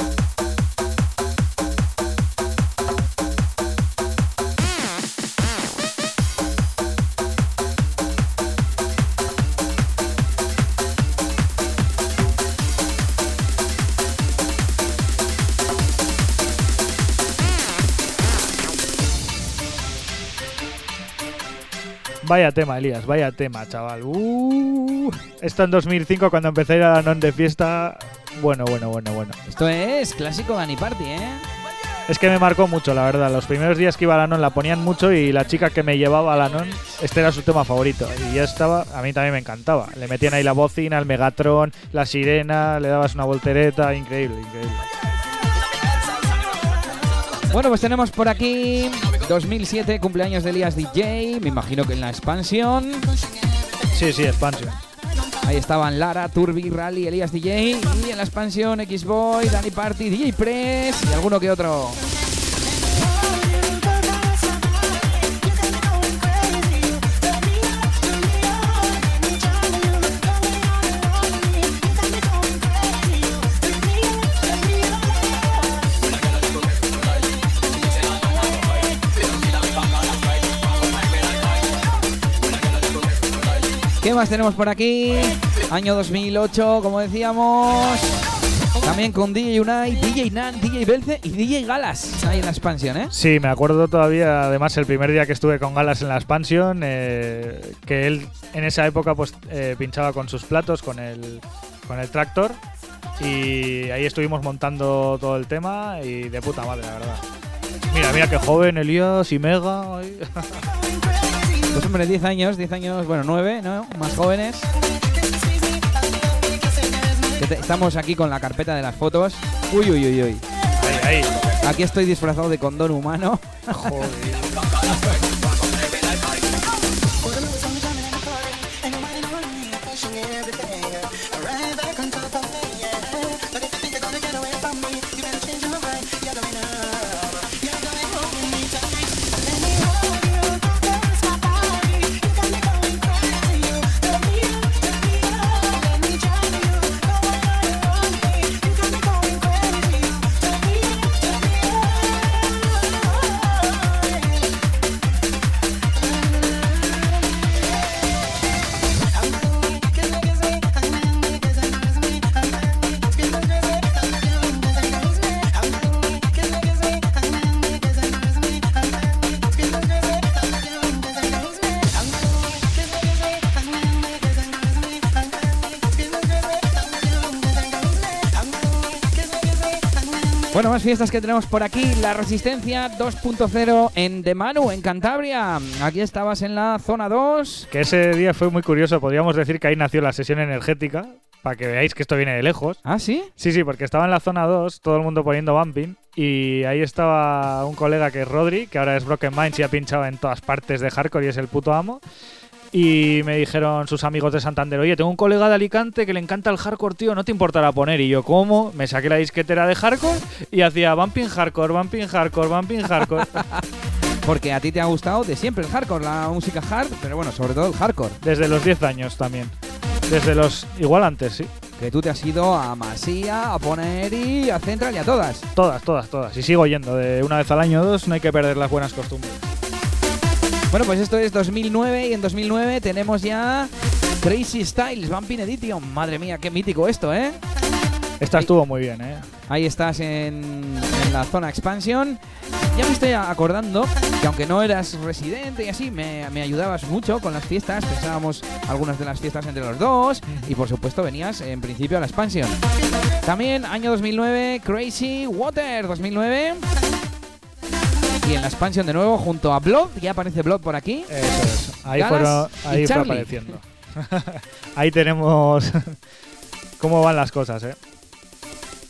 Vaya tema, Elías, vaya tema, chaval. Uh, esto en 2005 cuando empecé a ir a la non de fiesta. Bueno, bueno, bueno, bueno. Esto es clásico Dani Party, ¿eh? Es que me marcó mucho, la verdad. Los primeros días que iba a la non la ponían mucho y la chica que me llevaba a la non, este era su tema favorito. Y ya estaba, a mí también me encantaba. Le metían ahí la bocina, el Megatron, la sirena, le dabas una voltereta, increíble, increíble. Bueno, pues tenemos por aquí 2007, cumpleaños de Elías DJ. Me imagino que en la expansión. Sí, sí, expansión. Ahí estaban Lara, Turbi, Rally, Elías DJ. Y en la expansión X-Boy, Dani Party, DJ Press y alguno que otro. Más tenemos por aquí? Año 2008, como decíamos. También con DJ Unai, DJ Nan, DJ Belce y DJ Galas. Ahí en la expansión, ¿eh? Sí, me acuerdo todavía, además, el primer día que estuve con Galas en la expansión, eh, que él en esa época pues eh, pinchaba con sus platos, con el, con el tractor, y ahí estuvimos montando todo el tema y de puta madre, la verdad. Mira, mira qué joven, Elías y Mega. Pues hombre, 10 años, 10 años, bueno, 9, ¿no? Más jóvenes. Estamos aquí con la carpeta de las fotos. Uy, uy, uy, uy. Ahí, ahí. Aquí estoy disfrazado de condón humano. Joder. fiestas que tenemos por aquí. La Resistencia 2.0 en De Manu, en Cantabria. Aquí estabas en la zona 2. Que ese día fue muy curioso, podríamos decir que ahí nació la sesión energética, para que veáis que esto viene de lejos. ¿Ah, sí? Sí, sí, porque estaba en la zona 2, todo el mundo poniendo bumping, y ahí estaba un colega que es Rodri, que ahora es Broken Minds y ha pinchado en todas partes de hardcore y es el puto amo. Y me dijeron sus amigos de Santander, oye, tengo un colega de Alicante que le encanta el hardcore, tío, ¿no te importará poner? Y yo, ¿cómo? Me saqué la disquetera de hardcore y hacía bumping hardcore, bumping hardcore, bumping hardcore. Porque a ti te ha gustado de siempre el hardcore, la música hard, pero bueno, sobre todo el hardcore. Desde los 10 años también. Desde los... Igual antes, sí. Que tú te has ido a Masía, a Poneri, a Central y a todas. Todas, todas, todas. Y sigo yendo de una vez al año o dos, no hay que perder las buenas costumbres. Bueno, pues esto es 2009 y en 2009 tenemos ya Crazy Styles, Vampin Edition. Madre mía, qué mítico esto, ¿eh? Esta estuvo muy bien, ¿eh? Ahí estás en, en la zona expansión. Ya me estoy acordando que aunque no eras residente y así, me, me ayudabas mucho con las fiestas. Pensábamos algunas de las fiestas entre los dos. Y por supuesto venías en principio a la expansión. También año 2009, Crazy Water 2009. Y en la expansión de nuevo junto a Blood. Ya aparece Blood por aquí. Eso es. Ahí, fueron, ahí fue apareciendo. ahí tenemos cómo van las cosas, ¿eh?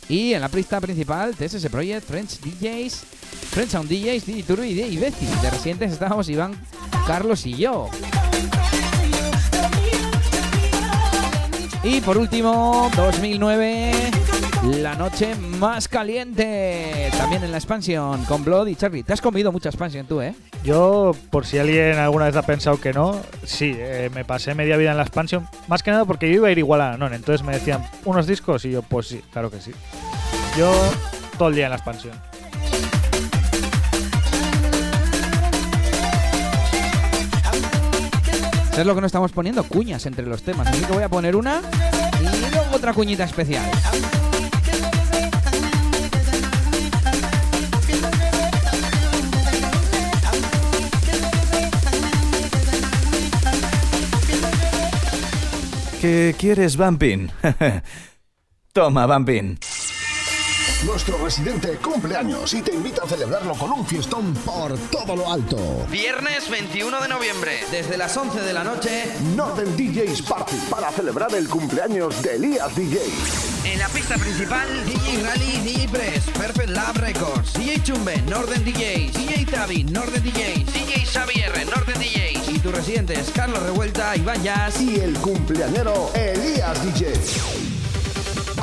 Y en la pista principal, TSS Project, French DJs, French Sound DJs, DJ Turbo y DJ Bezi. De residentes estábamos Iván, Carlos y yo. Y por último, 2009, la noche más caliente. También en la expansión, con Blood y Charlie. Te has comido mucha expansión tú, ¿eh? Yo, por si alguien alguna vez ha pensado que no, sí, eh, me pasé media vida en la expansión. Más que nada porque yo iba a ir igual a Anon. Entonces me decían, ¿unos discos? Y yo, pues sí, claro que sí. Yo, todo el día en la expansión. ¿Sabes lo que no estamos poniendo? Cuñas entre los temas. Así que voy a poner una y luego otra cuñita especial. ¿Qué quieres, Bumpin? Toma, Bumpin. Nuestro residente cumple años y te invita a celebrarlo con un fiestón por todo lo alto. Viernes 21 de noviembre, desde las 11 de la noche, Northern DJs Party para celebrar el cumpleaños de Elías DJ. en la pista principal, DJ Rally, DJ Press, Perfect Lab Records, DJ Chumbe, Northern DJs, DJ Tavi, Northern DJs, DJ Xavier, Northern DJs, y tus residentes, Carlos Revuelta, Iván Jazz, Y el cumpleañero Elías DJ.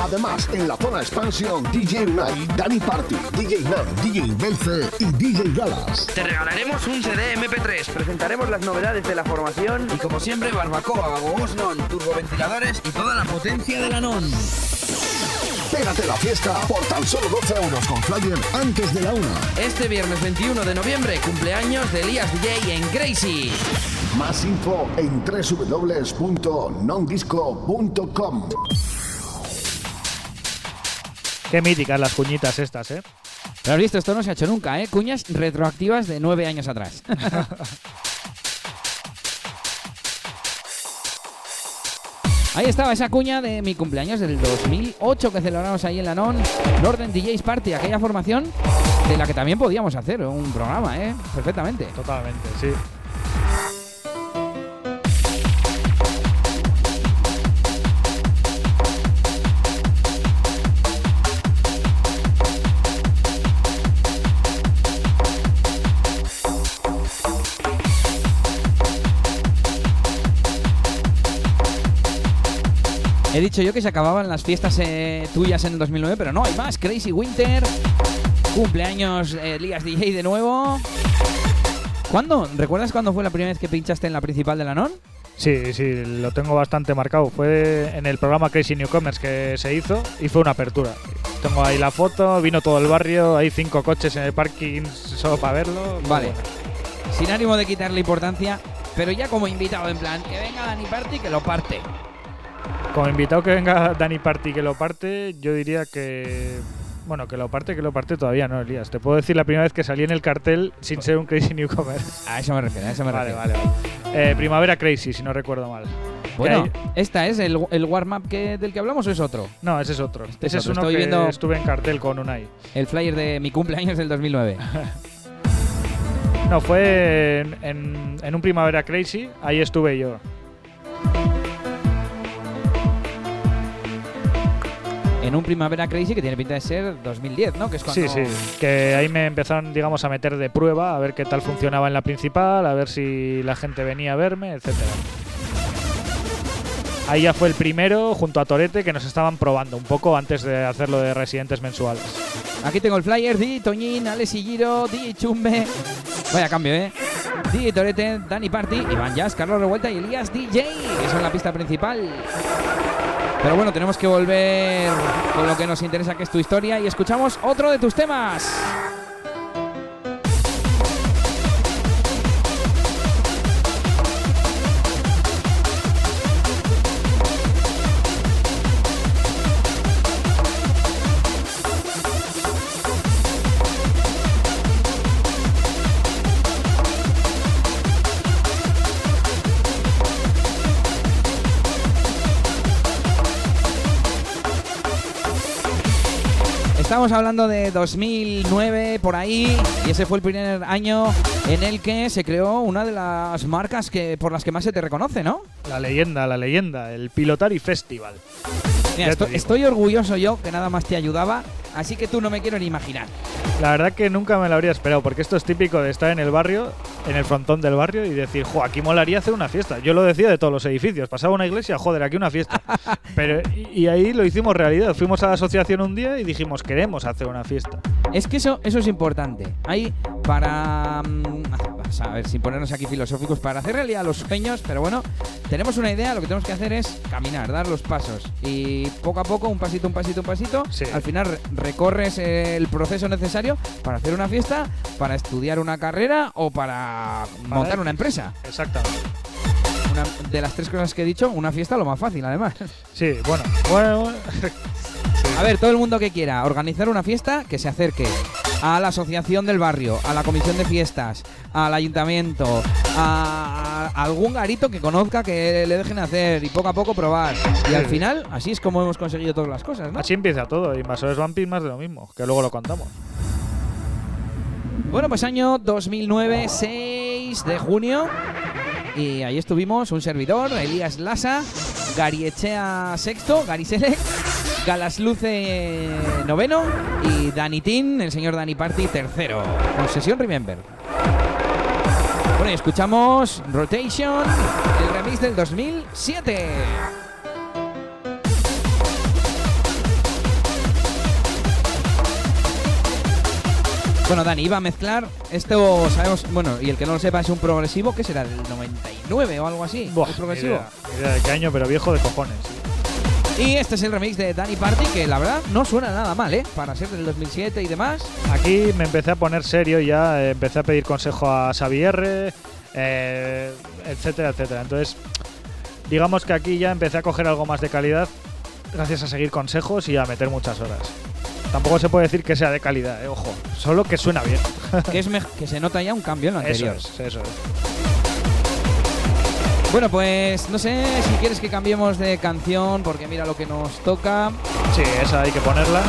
Además, en la zona expansión, DJ Unai, Dani Party, DJ Nan, DJ Belce y DJ Galas. Te regalaremos un CD MP3, presentaremos las novedades de la formación y como siempre barbacoa, gogos non, turboventiladores y toda la potencia de la non. Pégate la fiesta por tan solo 12 euros con flyer antes de la una. Este viernes 21 de noviembre, cumpleaños de Elías DJ en Crazy. Más info en www.nondisco.com. Qué míticas las cuñitas estas, ¿eh? Pero has visto, esto no se ha hecho nunca, ¿eh? Cuñas retroactivas de nueve años atrás. Ahí estaba esa cuña de mi cumpleaños del 2008 que celebramos ahí en la NON, Northern DJs Party, aquella formación de la que también podíamos hacer un programa, ¿eh? Perfectamente. Totalmente, sí. He dicho yo que se acababan las fiestas eh, tuyas en el 2009, pero no, hay más. Crazy Winter, cumpleaños eh, Elías DJ de nuevo. ¿Cuándo? ¿Recuerdas cuándo fue la primera vez que pinchaste en la principal de la NON? Sí, sí, lo tengo bastante marcado. Fue en el programa Crazy Newcomers que se hizo y fue una apertura. Tengo ahí la foto, vino todo el barrio, hay cinco coches en el parking solo para verlo. Vale. Sin ánimo de quitarle importancia, pero ya como invitado, en plan, que venga Dani Party que lo parte. Como invitado que venga Dani Party que lo parte, yo diría que. Bueno, que lo parte, que lo parte todavía no, Elías. Te puedo decir la primera vez que salí en el cartel sin ser un Crazy Newcomer. A eso me refiero, a eso me Vale, refiero. vale, vale. Eh, Primavera Crazy, si no recuerdo mal. Bueno, hay- ¿esta es el, el warm-up que, del que hablamos o es otro? No, ese es otro. Este es ese es otro. uno Estoy que viendo- estuve en cartel con Unai. El flyer de mi cumpleaños del 2009. No, fue en, en- en un Primavera Crazy, ahí estuve yo. En un Primavera Crazy que tiene pinta de ser 2010, ¿no? Que es cuando... Sí, sí. Que ahí me empezaron, digamos, a meter de prueba, a ver qué tal funcionaba en la principal, a ver si la gente venía a verme, etcétera. Ahí ya fue el primero, junto a Torete, que nos estaban probando un poco antes de hacerlo de residentes mensuales. Aquí tengo el flyer, Di, Toñín, Alex y Giro, Di, Chumbe. Vaya cambio, ¿eh? Di, Torete, Dani Party, Iván Jazz, Carlos Revuelta y Elías DJ, que son la pista principal. Pero bueno, tenemos que volver con lo que nos interesa, que es tu historia, y escuchamos otro de tus temas. Estamos hablando de 2009 por ahí y ese fue el primer año en el que se creó una de las marcas que por las que más se te reconoce, ¿no? La leyenda, la leyenda, el Pilotari Festival. Mira, estoy orgulloso yo que nada más te ayudaba, así que tú no me quiero ni imaginar. La verdad que nunca me lo habría esperado, porque esto es típico de estar en el barrio, en el frontón del barrio, y decir, jo, aquí molaría hacer una fiesta. Yo lo decía de todos los edificios. Pasaba una iglesia, joder, aquí una fiesta. Pero, y, ahí lo hicimos realidad. Fuimos a la asociación un día y dijimos, queremos hacer una fiesta. Es que eso, eso es importante. Hay para. mm, vamos a ver, sin ponernos aquí filosóficos, para hacer realidad los sueños, pero bueno, tenemos una idea, lo que tenemos que hacer es caminar, dar los pasos. Y poco a poco, un pasito, un pasito, un pasito, Sí. al final re- recorres el proceso necesario para hacer una fiesta, para estudiar una carrera o para montar una empresa. Exactamente. Una de las tres cosas que he dicho, una fiesta lo más fácil, además. Sí, bueno, bueno, bueno. A ver, todo el mundo que quiera organizar una fiesta, que se acerque a la asociación del barrio, a la comisión de fiestas, al ayuntamiento, a, a algún garito que conozca que le dejen hacer y poco a poco probar. Y al final, así es como hemos conseguido todas las cosas, ¿no? Así empieza todo. Invasores Vampir más de lo mismo, que luego lo contamos. Bueno, pues año 2009, 6 de junio. Y ahí estuvimos un servidor, Elías Lasa, Gariechea sexto, Gary Selec, Galasluce noveno y Dani Tin, el señor Dani Party tercero, con sesión Remember. Bueno, y escuchamos Rotation, el remix del 2007. Bueno, Dani, iba a mezclar esto, sabemos, bueno, y el que no lo sepa es un progresivo, ¿qué será? ¿Del 99 o algo así? Buah, ¿El ni progresivo? idea, ni idea de qué año, pero viejo de cojones. Y este es el remix de Dani Party, que la verdad no suena nada mal, ¿eh? Para ser del 2007 y demás. Aquí me empecé a poner serio ya, eh, empecé a pedir consejo a Xavier, eh, etcétera, etcétera. Entonces, digamos que aquí ya empecé a coger algo más de calidad gracias a seguir consejos y a meter muchas horas. Tampoco se puede decir que sea de calidad, eh, ojo, solo que suena bien. que, es que se nota ya un cambio en lo Eso anterior. es, eso es. Bueno, pues no sé si quieres que cambiemos de canción, porque mira lo que nos toca. Sí, esa hay que ponerla.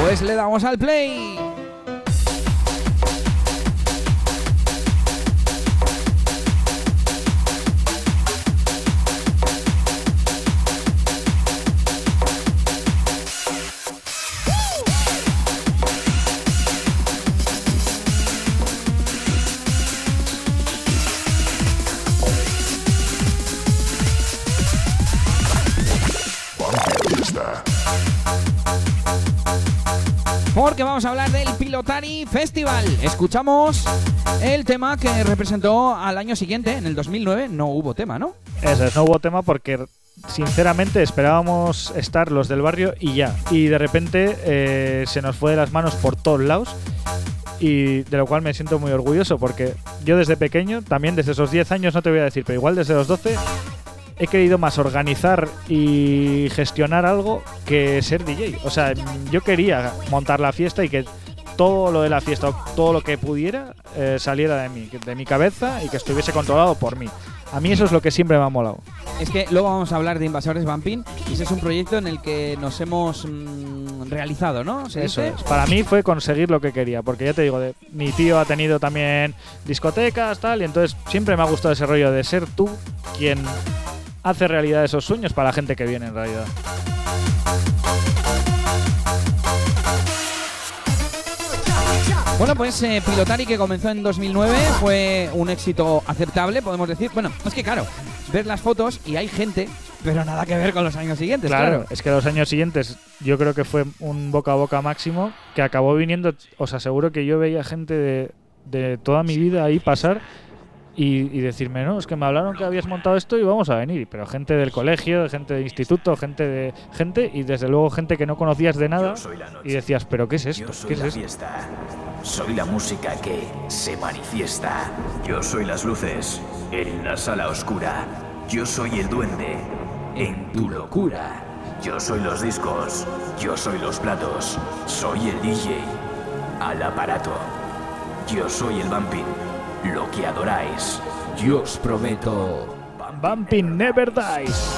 Pues le damos al play. Porque vamos a hablar del Pilotari Festival. Escuchamos el tema que representó al año siguiente, en el 2009. No hubo tema, ¿no? Eso es, no hubo tema porque sinceramente esperábamos estar los del barrio y ya. Y de repente eh, se nos fue de las manos por todos lados. Y de lo cual me siento muy orgulloso porque yo desde pequeño, también desde esos 10 años, no te voy a decir, pero igual desde los 12, he querido más organizar y gestionar algo que ser DJ. O sea, yo quería montar la fiesta y que todo lo de la fiesta, todo lo que pudiera, eh, saliera de mí, de mi cabeza y que estuviese controlado por mí. A mí eso es lo que siempre me ha molado. Es que luego vamos a hablar de Invasores Vampin y ese es un proyecto en el que nos hemos mm, realizado, ¿no? ¿Se Eso dice? es. Para mí fue conseguir lo que quería, porque ya te digo, de- mi tío ha tenido también discotecas, tal, y entonces siempre me ha gustado ese rollo de ser tú quien hace realidad esos sueños para la gente que viene en realidad. Bueno, pues eh, Pilotari, que comenzó en 2009, fue un éxito aceptable, podemos decir. Bueno, es que claro, ver las fotos y hay gente, pero nada que ver con los años siguientes, Claro, claro. es que los años siguientes yo creo que fue un boca a boca máximo que acabó viniendo, os aseguro que yo veía gente de, de toda mi vida ahí pasar y, y decirme, no, es que me hablaron que habías montado esto y vamos a venir, pero gente del colegio, gente del instituto, gente de gente y desde luego gente que no conocías de nada y decías, pero ¿qué es esto? Yo soy ¿Qué es la esto? fiesta. Soy la música que se manifiesta. Yo soy las luces en la sala oscura. Yo soy el duende en tu locura. Yo soy los discos. Yo soy los platos. Soy el DJ al aparato. Yo soy el vamping. Lo que adoráis. Yo os prometo. Bumping Never Dies.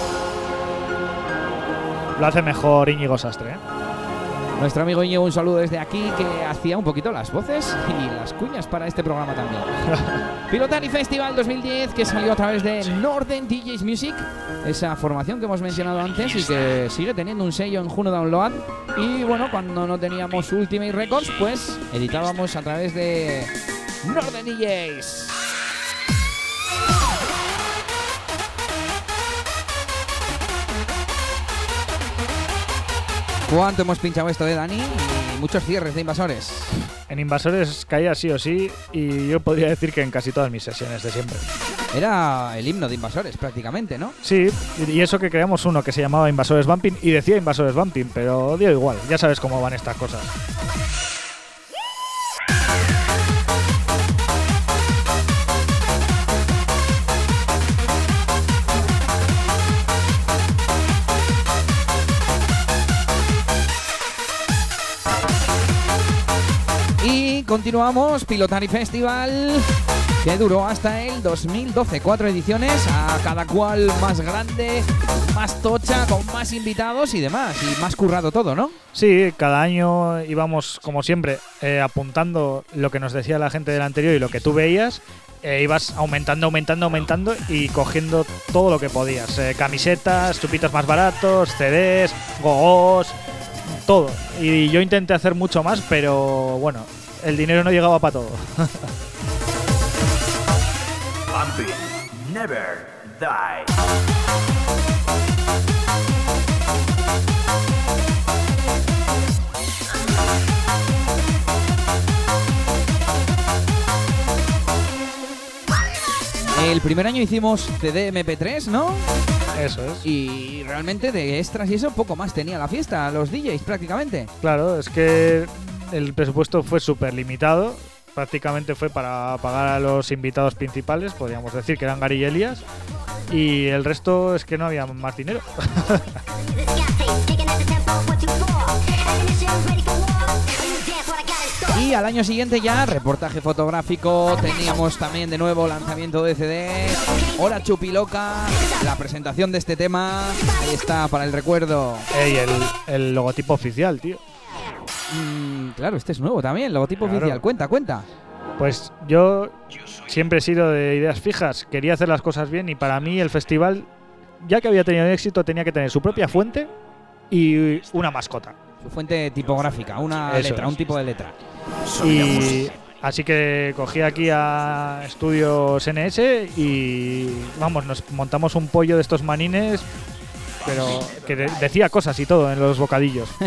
Lo hace mejor Íñigo Sastre, ¿eh? Nuestro amigo Íñigo, un saludo desde aquí, que hacía un poquito las voces y las cuñas para este programa también. Pilotari Festival 2010, que salió a través de Northern DJs Music, esa formación que hemos mencionado antes y que sigue teniendo un sello en Juno Download. Y bueno, cuando no teníamos Ultimate Records, pues editábamos a través de Northern DJs. ¿Cuánto hemos pinchado esto de Dani? Y muchos cierres de invasores. En Invasores caía sí o sí y yo podría decir que en casi todas mis sesiones de siempre. Era el himno de invasores prácticamente, ¿no? Sí, y eso que creamos uno que se llamaba Invasores Bumping y decía Invasores Bumping, pero dio igual, ya sabes cómo van estas cosas. Continuamos, Pilotari Festival, que duró hasta el 2012. Cuatro ediciones, a cada cual más grande, más tocha, con más invitados y demás. Y más currado todo, ¿no? Sí, cada año íbamos, como siempre, eh, apuntando lo que nos decía la gente del anterior y lo que tú veías. eh, ibas aumentando, aumentando, aumentando y cogiendo todo lo que podías. Eh, camisetas, chupitos más baratos, CDs, gogos, todo. Y yo intenté hacer mucho más, pero bueno, el dinero no llegaba para todo. Never die. El primer año hicimos CD MP3, ¿no? Eso es. Y realmente de extras y eso poco más tenía la fiesta, los DJs prácticamente. Claro, es que el presupuesto fue súper limitado. prácticamente fue para pagar a los invitados principales, podríamos decir que eran Gary y Elias, y el resto es que no había más dinero. Y al año siguiente ya, reportaje fotográfico, teníamos también de nuevo lanzamiento de CD, Hora Chupiloca, la presentación de este tema, ahí está para el recuerdo. Ey, el, el logotipo oficial, tío. Mm, claro, este es nuevo también, logotipo Claro. oficial, cuenta, cuenta. Pues yo siempre he sido de ideas fijas, quería hacer las cosas bien y para mí el festival, ya que había tenido éxito, tenía que tener su propia fuente y una mascota. Su fuente tipográfica, una Eso letra, es. un tipo de letra. Y así que cogí aquí a Estudios NS y vamos, nos montamos un pollo de estos manines, pero que de- decía cosas y todo en los bocadillos.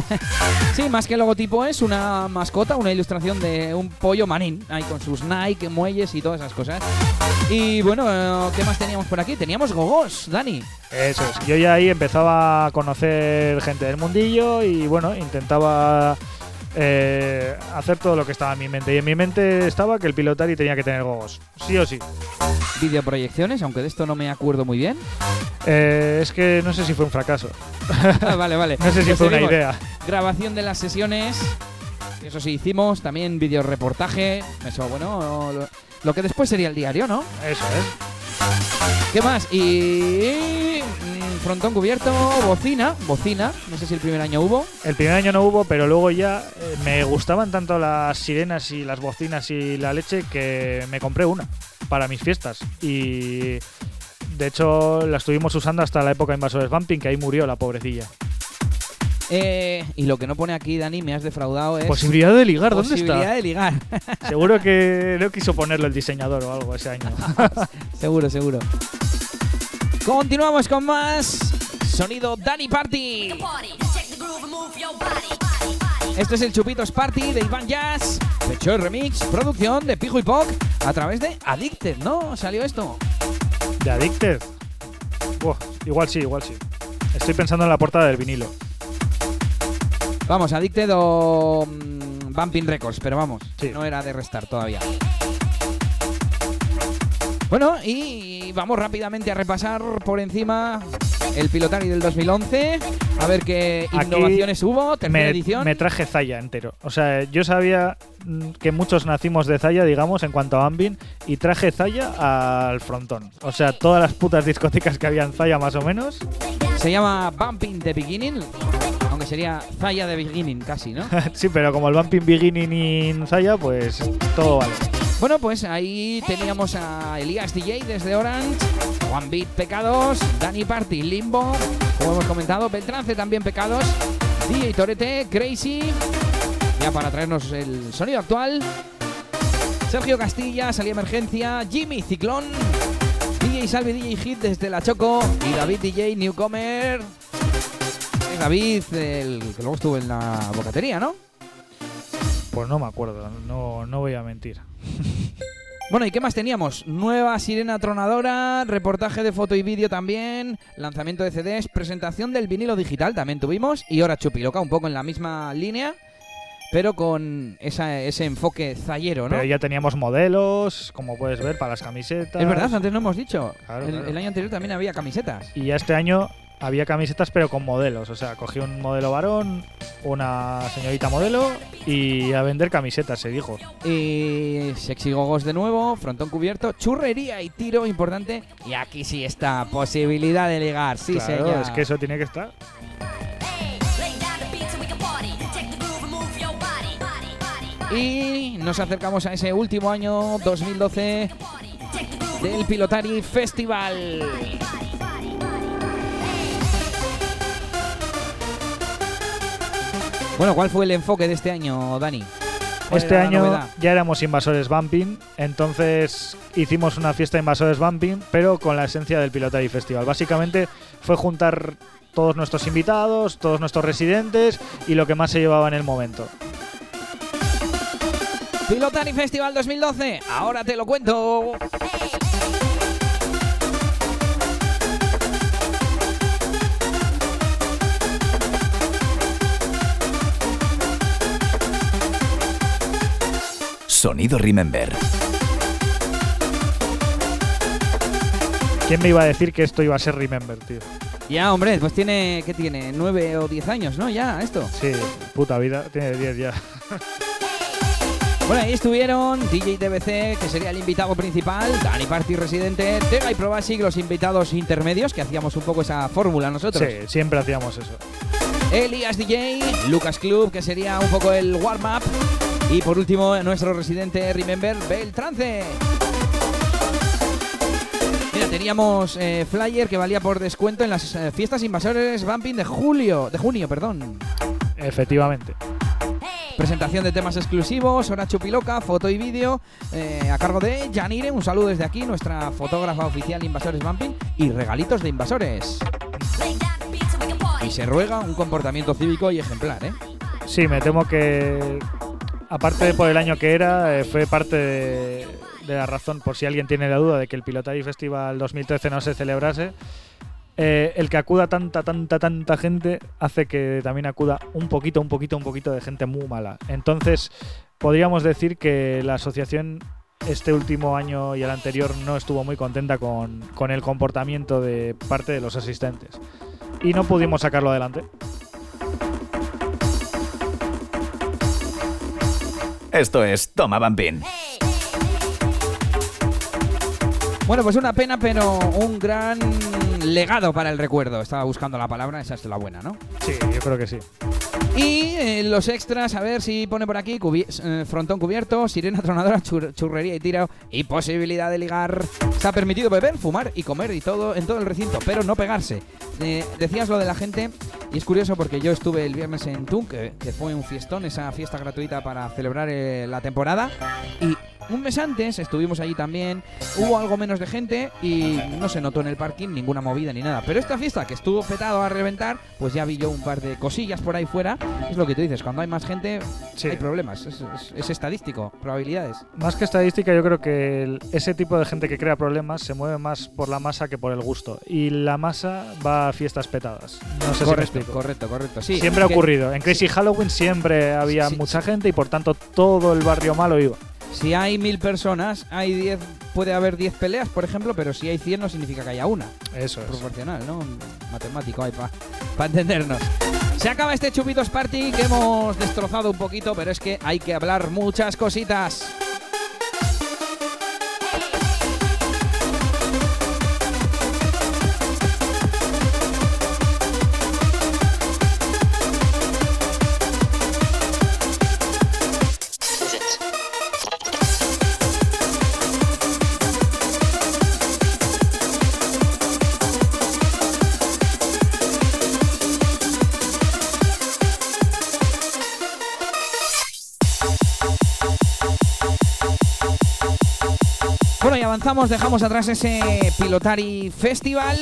Sí, más que logotipo es una mascota, una ilustración de un pollo manín, ahí con sus Nike, muelles y todas esas cosas. Y bueno, ¿qué más teníamos por aquí? Teníamos gogos, Dani. Eso es. Yo ya ahí empezaba a conocer gente del mundillo y bueno, intentaba eh, hacer todo lo que estaba en mi mente. Y en mi mente estaba que el pilotari tenía que tener gogos, sí o sí. Videoproyecciones, aunque de esto no me acuerdo muy bien. Eh, es que no sé si fue un fracaso. Ah, vale, vale. No sé si Pues fue una idea. Grabación de las sesiones. Eso sí, hicimos también videoreportaje. Eso, bueno, lo, lo que después sería el diario, ¿no? Eso es. ¿Qué más? Y. frontón cubierto, bocina. Bocina. No sé si el primer año hubo. El primer año no hubo, pero luego ya eh, me gustaban tanto las sirenas y las bocinas y la leche que me compré una para mis fiestas. Y de hecho la estuvimos usando hasta la época de Invasores Bumping, que ahí murió la pobrecilla. Eh, y lo que no pone aquí, Dani, me has defraudado es. Posibilidad de ligar, ¿dónde posibilidad está? de ligar. Seguro que no quiso ponerlo el diseñador o algo ese año. seguro, seguro. Continuamos con más sonido Dani Party. Esto es el Chupitos Party de Iván Jazz, Pecho Remix, producción de Pijo y Poc a través de Addicted, ¿no? Salió esto. ¿De Addicted? Igual sí, igual sí. Estoy pensando en la portada del vinilo. Vamos, Addicted o mm, Bumping Records, pero vamos, Sí. no era de restar todavía. Bueno, y vamos rápidamente a repasar por encima el Pilotari del 2011, a ver qué Aquí innovaciones hubo, tercera Me, edición. me traje Zaya entero. O sea, yo sabía mm, que muchos nacimos de Zaya, digamos, en cuanto a Ambin, y traje Zaya al frontón. O sea, todas las putas discotecas que había en Zaya, más o menos. Se llama Bumping the Beginning, aunque sería Zaya the Beginning casi, ¿no? sí, pero como el Bumping Beginning in Zaya, pues todo vale. Bueno, pues ahí teníamos a Elías DJ desde Orange, One Beat Pecados, Dani Party Limbo, como hemos comentado, Beltrance también Pecados, DJ Torete, Crazy, ya para traernos el sonido actual, Sergio Castilla, Salía Emergencia, Jimmy Ciclón, DJ Salvi DJ Hit desde La Choco y David DJ Newcomer. David, el que luego estuvo en la bocatería, ¿no? Pues no me acuerdo, no, no voy a mentir. Bueno, ¿y qué más teníamos? Nueva sirena tronadora, reportaje de foto y vídeo también, lanzamiento de CDs, presentación del vinilo digital también tuvimos y ahora Chupiloca, un poco en la misma línea, pero con esa- ese enfoque zayero, ¿no? Pero ya teníamos modelos, como puedes ver, para las camisetas. Es verdad, antes no hemos dicho. Claro, el, claro. el año anterior también había camisetas. Y ya este año había camisetas, pero con modelos. O sea, cogí un modelo varón, una señorita modelo y a vender camisetas, se dijo. Y Sexy Gogos de nuevo, frontón cubierto, churrería y tiro importante. Y aquí sí está, posibilidad de ligar, sí claro, señor. es que eso tiene que estar. Y nos acercamos a ese último año 2012 del Pilotari Festival. Bueno, ¿cuál fue el enfoque de este año, Dani? ¿Cuál Este año novedad? ya éramos invasores bumping, entonces hicimos una fiesta de invasores bumping, pero con la esencia del Pilotari Festival. Básicamente fue juntar todos nuestros invitados, todos nuestros residentes y lo que más se llevaba en el momento. Pilotari Festival 2012, ahora te lo cuento. Sonido Remember. ¿Quién me iba a decir que esto iba a ser Remember, tío? Ya, hombre, pues tiene, ¿qué tiene? ¿Nueve o diez años, no? Ya, esto. Sí, puta vida, tiene 10 ya. Bueno, ahí estuvieron DJ TBC, que sería el invitado principal, Dani Party Residente, Tega y Probasic, los invitados intermedios, que hacíamos un poco esa fórmula nosotros. Sí, siempre hacíamos eso. Elías DJ, Lucas Club, que sería un poco el warm-up. Y por último, nuestro residente Remember, Beltrance. Mira, teníamos eh, flyer que valía por descuento en las eh, fiestas invasores Bumping de julio, de junio, perdón. Efectivamente. Presentación de temas exclusivos, hora chupiloca, foto y vídeo eh, a cargo de Janire. Un saludo desde aquí, nuestra fotógrafa oficial Invasores Bumping y regalitos de invasores. Y se ruega un comportamiento cívico y ejemplar, ¿eh? Sí, me temo que, aparte de por el año que era, eh, fue parte de, la razón, por si alguien tiene la duda, de que el Pilotari Festival 2013 no se celebrase. Eh, el que acuda tanta, tanta, tanta gente hace que también acuda un poquito, un poquito, un poquito de gente muy mala. Entonces, podríamos decir que la asociación este último año y el anterior no estuvo muy contenta con, con el comportamiento de parte de los asistentes. Y no pudimos sacarlo adelante. Esto es Toma Bambín. Bueno, pues una pena, pero un gran legado para el recuerdo. Estaba buscando la palabra, esa es la buena, ¿no? Sí, yo creo que sí. Y eh, los extras, a ver si pone por aquí eh, frontón cubierto, sirena tronadora, chur- churrería y tiro y posibilidad de ligar. Está permitido beber, fumar y comer y todo en todo el recinto, pero no pegarse. Eh, decías lo de la gente y es curioso porque yo estuve el viernes en Tunk, que, que fue un fiestón, esa fiesta gratuita para celebrar la temporada y un mes antes estuvimos allí también, hubo algo menos de gente y no se notó en el parking ninguna movida ni nada. Pero esta fiesta que estuvo petado a reventar, pues ya vi yo un par de cosillas por ahí fuera. Es lo que tú dices, cuando hay más gente Sí. hay problemas, es, es- es estadístico, probabilidades. Más que estadística, yo creo que el- ese tipo de gente que crea problemas se mueve más por la masa que por el gusto. Y la masa va a fiestas petadas. No sé si me correcto, explico. correcto, correcto. Sí, siempre ha ocurrido. En Crazy Halloween siempre había Sí, mucha gente y por tanto todo el barrio malo iba. Si hay mil personas, hay 10, puede haber 10 peleas, por ejemplo, pero si hay 100 no significa que haya una. Eso es. proporcional, ¿no? Matemático hay para entendernos. Se acaba este Chupitos Party que hemos destrozado un poquito, pero es que hay que hablar muchas cositas. Avanzamos, dejamos atrás ese Pilotari Festival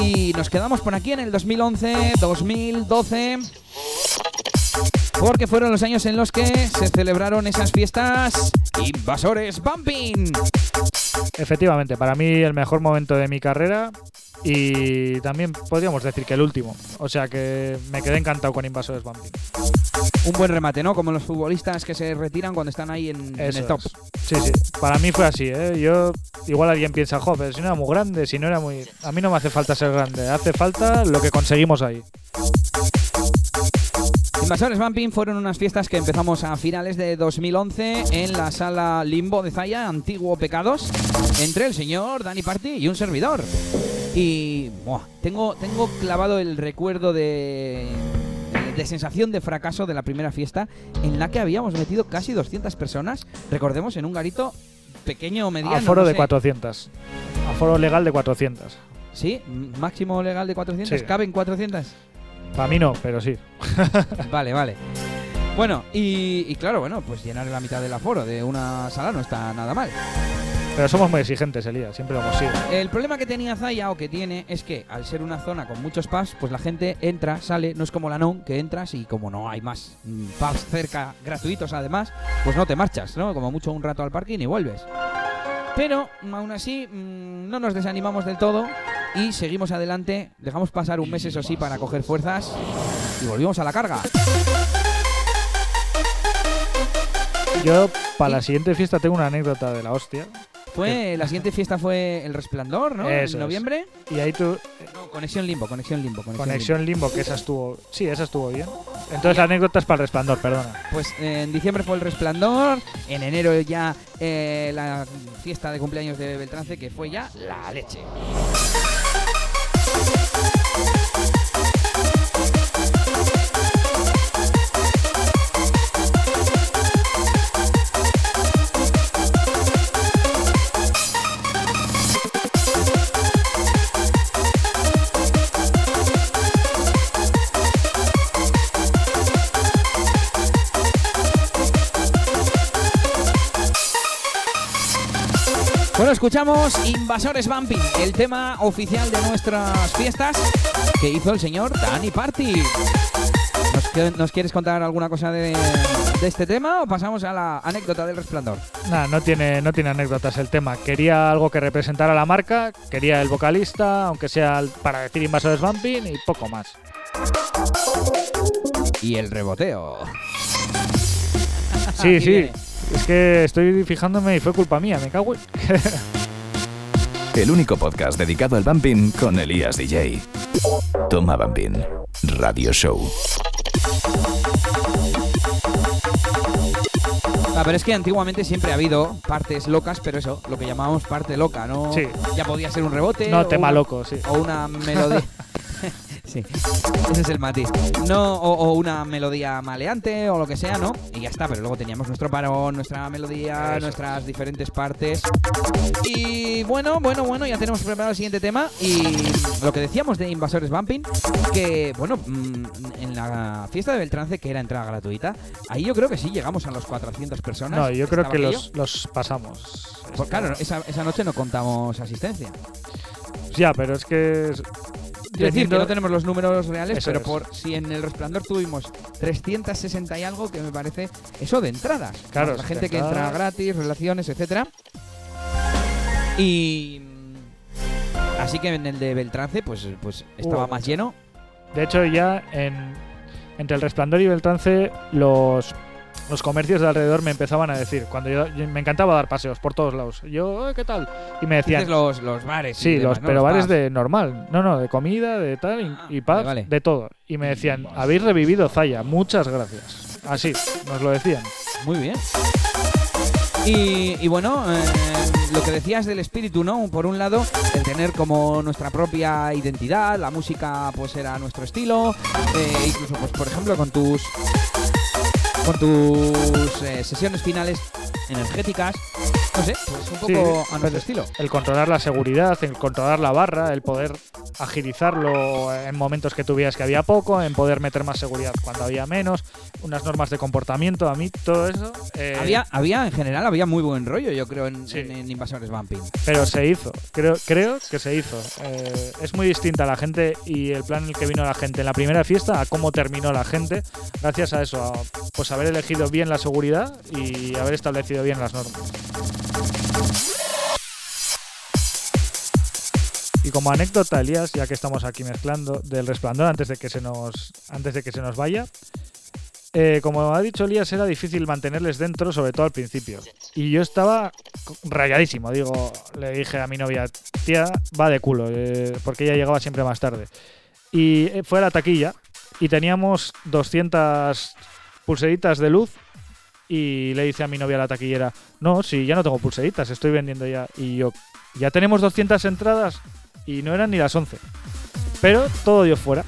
y nos quedamos por aquí en el 2011, 2012. Porque fueron los años en los que se celebraron esas fiestas Invasores Bumping. Efectivamente, para mí el mejor momento de mi carrera y también podríamos decir que el último. O sea que me quedé encantado con Invasores Bumping. Un buen remate, ¿no? Como los futbolistas que se retiran cuando están ahí en, en el top. es. Sí, sí. Para mí fue así, ¿eh? Yo, igual alguien piensa, joder, si no era muy grande, si no era muy... A mí no me hace falta ser grande, hace falta lo que conseguimos ahí. Invasores Bumping fueron unas fiestas que empezamos a finales de 2011 en la sala Limbo de Zaya, Antiguo Pecados, entre el señor Dani Party y un servidor. Y tengo, tengo clavado el recuerdo de, de sensación de fracaso de la primera fiesta en la que habíamos metido casi 200 personas, recordemos, en un garito pequeño o mediano. Aforo no de sé. 400. Aforo legal de 400. ¿Sí? ¿Máximo legal de 400? Sí. ¿Caben 400? Para mí no, pero sí. Vale, vale. Bueno, y, y claro, bueno, pues llenar la mitad del aforo de una sala no está nada mal. Pero somos muy exigentes, Elías, siempre lo hemos sido. El problema que tenía Zaya o que tiene es que al ser una zona con muchos pubs, pues la gente entra, sale, no es como la NON, que entras y como no hay más mm, pubs cerca, gratuitos además, pues no te marchas, ¿no? Como mucho un rato al parking y vuelves. Pero aún así mm, no nos desanimamos del todo y seguimos adelante, dejamos pasar un mes eso sí para coger fuerzas y volvimos a la carga. Yo, para la siguiente fiesta, tengo una anécdota de la hostia. Fue, la siguiente fiesta fue El Resplandor, ¿no? Eso en es. noviembre. Y ahí tú, No, Conexión Limbo, Conexión Limbo. Conexión, Conexión Limbo, que esa estuvo. Sí, esa estuvo bien. Entonces la anécdota es para el resplandor, perdona. Pues eh, en diciembre fue el Resplandor, en enero ya eh, la fiesta de cumpleaños de Beltrance, que fue ya la leche. Escuchamos Invasores Bumping, el tema oficial de nuestras fiestas que hizo el señor Danny Party. ¿Nos, quieres contar alguna cosa de, de este tema o pasamos a la anécdota del resplandor? Nada, no tiene, no tiene anécdotas el tema. Quería algo que representara la marca, quería el vocalista, aunque sea para decir invasores Bumping y poco más. Y el reboteo. Sí, sí. viene. Es que estoy fijándome y fue culpa mía, me cago en... El único podcast dedicado al bumping con Elías DJ. Toma Bumping. Radio Show. Ah, pero es que antiguamente siempre ha habido partes locas, pero eso, lo que llamábamos parte loca, ¿no? Sí. Ya podía ser un rebote. No, o tema una- loco, sí. O una melodía. sí, ese es el matiz. No, o, o una melodía maleante o lo que sea, ¿no? Y ya está, pero luego teníamos nuestro parón, nuestra melodía, nuestras diferentes partes. Y bueno, bueno, bueno, ya tenemos preparado el siguiente tema. Y lo que decíamos de Invasores Bumping, que bueno, mm, en la fiesta de Beltrance, que era entrada gratuita, ahí yo creo que sí llegamos a los 400 personas. No, yo creo que los, los pasamos. Pues claro, esa, esa noche no contamos asistencia. Ya, pero es que... es- Quiero decir que teniendo- no tenemos los números reales, Eso pero es. por si en el resplandor tuvimos 360 y algo, que me parece eso de entradas. Claro, la gente que entra gratis, relaciones, etcétera. Y así que en el de Beltrance, pues, pues estaba más lleno. De hecho, ya en, entre el resplandor y Beltrance, los, los comercios de alrededor me empezaban a decir, cuando yo, yo- me encantaba dar paseos por todos lados. Yo, "Eh, ¿qué tal? Y me decían, los, los bares. sí, los, pero Los bares pubs. de normal, no, no, de comida, de tal, y, Ah, y pubs, vale, vale. de todo. Y me decían, habéis revivido Zaya, muchas gracias. Así, nos lo decían. Muy bien. Y, y bueno, eh, lo que decías del espíritu, ¿no? Por un lado, el tener como nuestra propia identidad, la música pues era nuestro estilo, eh, incluso pues por ejemplo con tus con tus eh, sesiones finales energéticas, no sé, pues un poco Sí, a pues, nuestro estilo. El controlar la seguridad, el controlar la barra, el poder agilizarlo en momentos que tuvieras que había poco, en poder meter más seguridad cuando había menos, unas normas de comportamiento, a mí todo eso. eh, Había, había, en general, había muy buen rollo, yo creo, en, Sí. en- en Invasores Bumping. Pero se hizo, creo, creo que se hizo. Eh, es muy distinta la gente y el plan en el que vino la gente en la primera fiesta a cómo terminó la gente, gracias a eso, a pues haber elegido bien la seguridad y haber establecido bien las normas. Y como anécdota, Elías, ya que estamos aquí mezclando del resplandor antes de que se nos, antes de que se nos vaya, eh, como ha dicho Elías, era difícil mantenerles dentro, sobre todo al principio. Y yo estaba rayadísimo. Digo, le dije a mi novia, tía, va de culo, eh, porque ella llegaba siempre más tarde. Y eh, fue a la taquilla y teníamos 200 pulseritas de luz. Y le dice a mi novia la taquillera, no, si ya no tengo pulseritas, estoy vendiendo ya. Y yo, ya tenemos 200 entradas y no eran ni las 11. Pero todo dio fuera.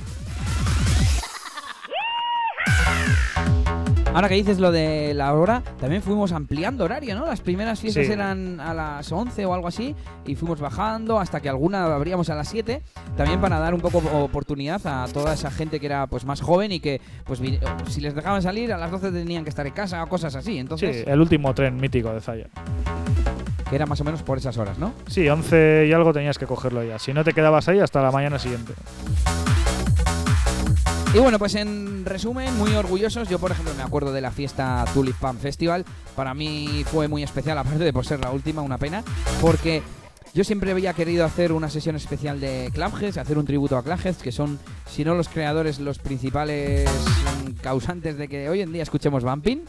Ahora que dices lo de la hora, también fuimos ampliando horario, ¿no? Las primeras fiestas Sí. eran a las 11 o algo así, y fuimos bajando hasta que alguna abríamos a las 7, también para dar un poco oportunidad a toda esa gente que era pues más joven y que pues si les dejaban salir a las 12 tenían que estar en casa o cosas así, Sí, entonces el último tren mítico de Zaya. Que era más o menos por esas horas, ¿no? Sí, 11 y algo tenías que cogerlo ya. Si no te quedabas ahí hasta la mañana siguiente. Y bueno, pues en resumen, muy orgullosos. Yo, por ejemplo, me acuerdo de la fiesta Tulip Pan Festival. Para mí fue muy especial, aparte de por ser la última, una pena, porque yo siempre había querido hacer una sesión especial de Clubheads, hacer un tributo a Clubheads, que son, si no los creadores, los principales mm, causantes de que hoy en día escuchemos Bumping.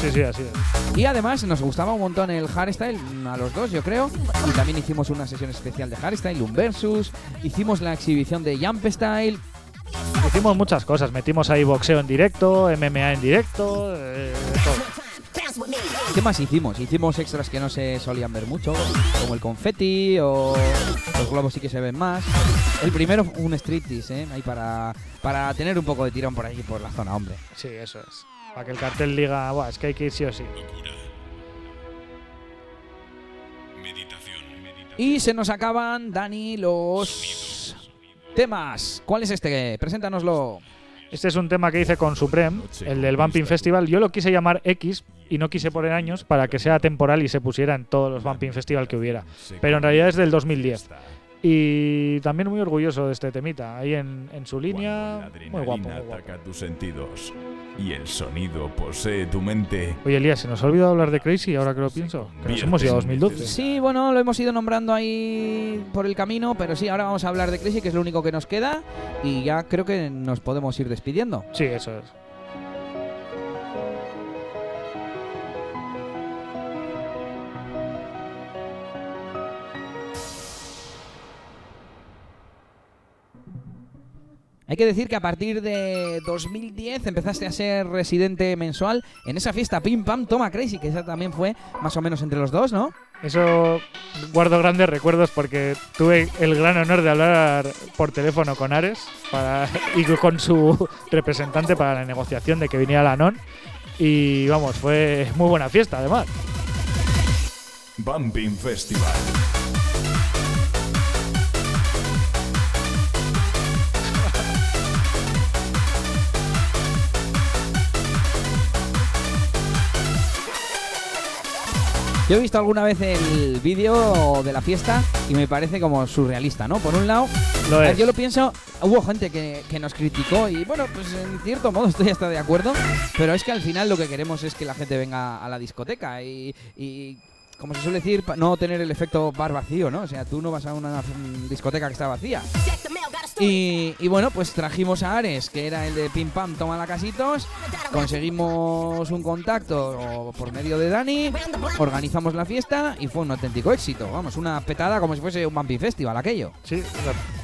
Sí, sí, así es. Y además nos gustaba un montón el hardstyle, a los dos yo creo. Y también hicimos una sesión especial de hardstyle, un versus. Hicimos la exhibición de Jump Style. Hicimos muchas cosas. Metimos ahí boxeo en directo, MMA en directo, eh, todo. ¿Qué más hicimos? Hicimos extras que no se solían ver mucho, como el confeti o los globos sí que se ven más. El primero, un striptease, ¿eh? Ahí para, para tener un poco de tirón por ahí, por la zona, hombre. Sí, eso es. Para que el cartel diga, Buah, es que hay que ir sí o sí. Y se nos acaban, Dani, los temas. ¿Cuál es este? Preséntanoslo. Este es un tema que hice con Supreme, el del Bumping Festival. Yo lo quise llamar X y no quise poner años para que sea temporal y se pusiera en todos los Bumping Festival que hubiera. Pero en realidad es del 2010. Y también muy orgulloso de este temita. Ahí en, en su línea, muy guapo, muy guapo. ataca tus sentidos y el sonido posee tu mente. Oye, Elías, se nos ha olvidado hablar de Crazy ahora que lo pienso. Que nos hemos ido a 2012. Sí, bueno, lo hemos ido nombrando ahí por el camino, pero sí, ahora vamos a hablar de Crazy, que es lo único que nos queda. Y ya creo que nos podemos ir despidiendo. Sí, eso es. Hay que decir que a partir de 2010 empezaste a ser residente mensual en esa fiesta Pim Pam Toma Crazy, que esa también fue más o menos entre los dos, ¿no? Eso guardo grandes recuerdos porque tuve el gran honor de hablar por teléfono con Ares para, y con su representante para la negociación de que viniera la NON. Y vamos, fue muy buena fiesta además. Bumping Festival. Yo he visto alguna vez el vídeo de la fiesta y me parece como surrealista, ¿no? Por un lado, Lo ver, yo lo pienso, hubo gente que, que nos criticó y bueno, pues en cierto modo estoy hasta de acuerdo, pero es que al final lo que queremos es que la gente venga a la discoteca y, y, como se suele decir, no tener el efecto bar vacío, ¿no? O sea, tú no vas a una discoteca que está vacía. Y, y bueno, pues trajimos a Ares, que era el de Pim Pam, toma la casitos. Conseguimos un contacto por medio de Dani, organizamos la fiesta y fue un auténtico éxito. Vamos, una petada como si fuese un Bumpy Festival aquello. Sí,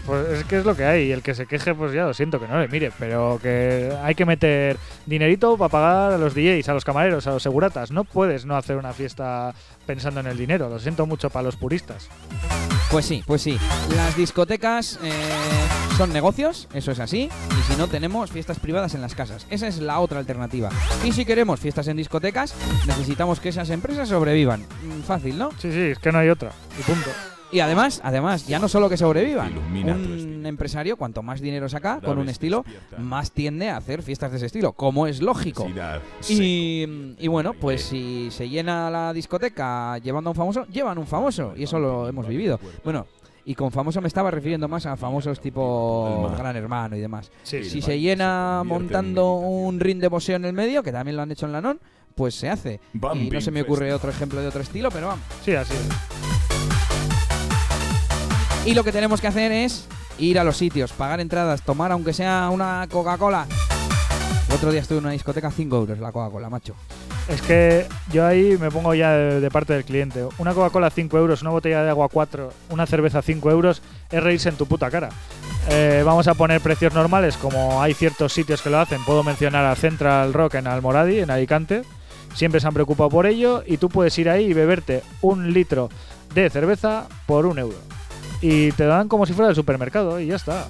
pues es que es lo que hay. Y el que se queje, pues ya lo siento que no le mire. Pero que hay que meter dinerito para pagar a los DJs, a los camareros, a los seguratas. No puedes no hacer una fiesta pensando en el dinero. Lo siento mucho para los puristas. Pues sí, pues sí. Las discotecas eh, son negocios, eso es así. Y si no, tenemos fiestas privadas en las casas. Esa es la otra alternativa. Y si queremos fiestas en discotecas, necesitamos que esas empresas sobrevivan. Mm, Fácil, ¿no? Sí, sí, es que no hay otra. Y punto. Y además, además, ya no solo que sobrevivan. Un empresario, cuanto más dinero saca con un estilo, más tiende a hacer fiestas de ese estilo, como es lógico. Y, y bueno, pues si se llena la discoteca llevando a un famoso, llevan un famoso. Y eso lo hemos vivido. Bueno, y con famoso me estaba refiriendo más a famosos tipo. Gran Hermano y demás. Sí, Si se llena montando un ring de boxeo en el medio, que también lo han hecho en la NON, pues se hace. Y no se me ocurre otro ejemplo de otro estilo, pero vamos. Sí, así es. Y lo que tenemos que hacer es ir a los sitios, pagar entradas, tomar aunque sea una Coca-Cola. Otro día estuve en una discoteca, 5 euros la Coca-Cola, macho. Es que yo ahí me pongo ya de, de parte del cliente. Una Coca-Cola 5 euros, una botella de agua 4, una cerveza 5 euros, es reírse en tu puta cara. Eh, vamos a poner precios normales, como hay ciertos sitios que lo hacen. Puedo mencionar a Central Rock en Almoradi, en Alicante. Siempre se han preocupado por ello y tú puedes ir ahí y beberte un litro de cerveza por un euro. Y te dan como si fuera del supermercado y ya está.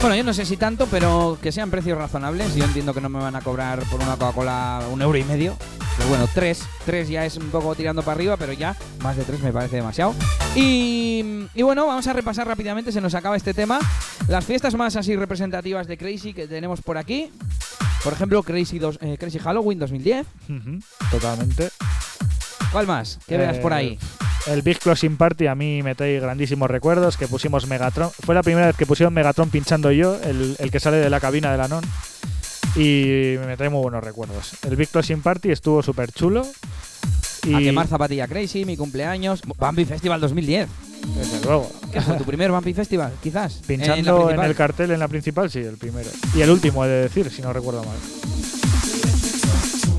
Bueno, yo no sé si tanto, pero que sean precios razonables. Yo entiendo que no me van a cobrar por una Coca-Cola un euro y medio. Pero bueno, tres. Tres ya es un poco tirando para arriba, pero ya más de tres me parece demasiado. Y, y bueno, vamos a repasar rápidamente, se nos acaba este tema. Las fiestas más así representativas de Crazy que tenemos por aquí. Por ejemplo, Crazy, dos- eh, Crazy Halloween 2010. Ujú, Totalmente. ¿Cuál más? ¿Qué veas por ahí? Eh, El Big Closing Party a mí me trae grandísimos recuerdos, que pusimos Megatron. Fue la primera vez que pusieron Megatron pinchando yo, el, el que sale de la cabina de la NON. Y me trae muy buenos recuerdos. El Big Closing Party estuvo súper chulo. Y A quemar zapatilla Crazy, mi cumpleaños. Bambi Festival 2010. desde luego. ¿Qué fue tu primer Bambi Festival? Quizás. Pinchando En en, el cartel en la principal, sí, el primero. Y el último, he de decir, si no recuerdo mal.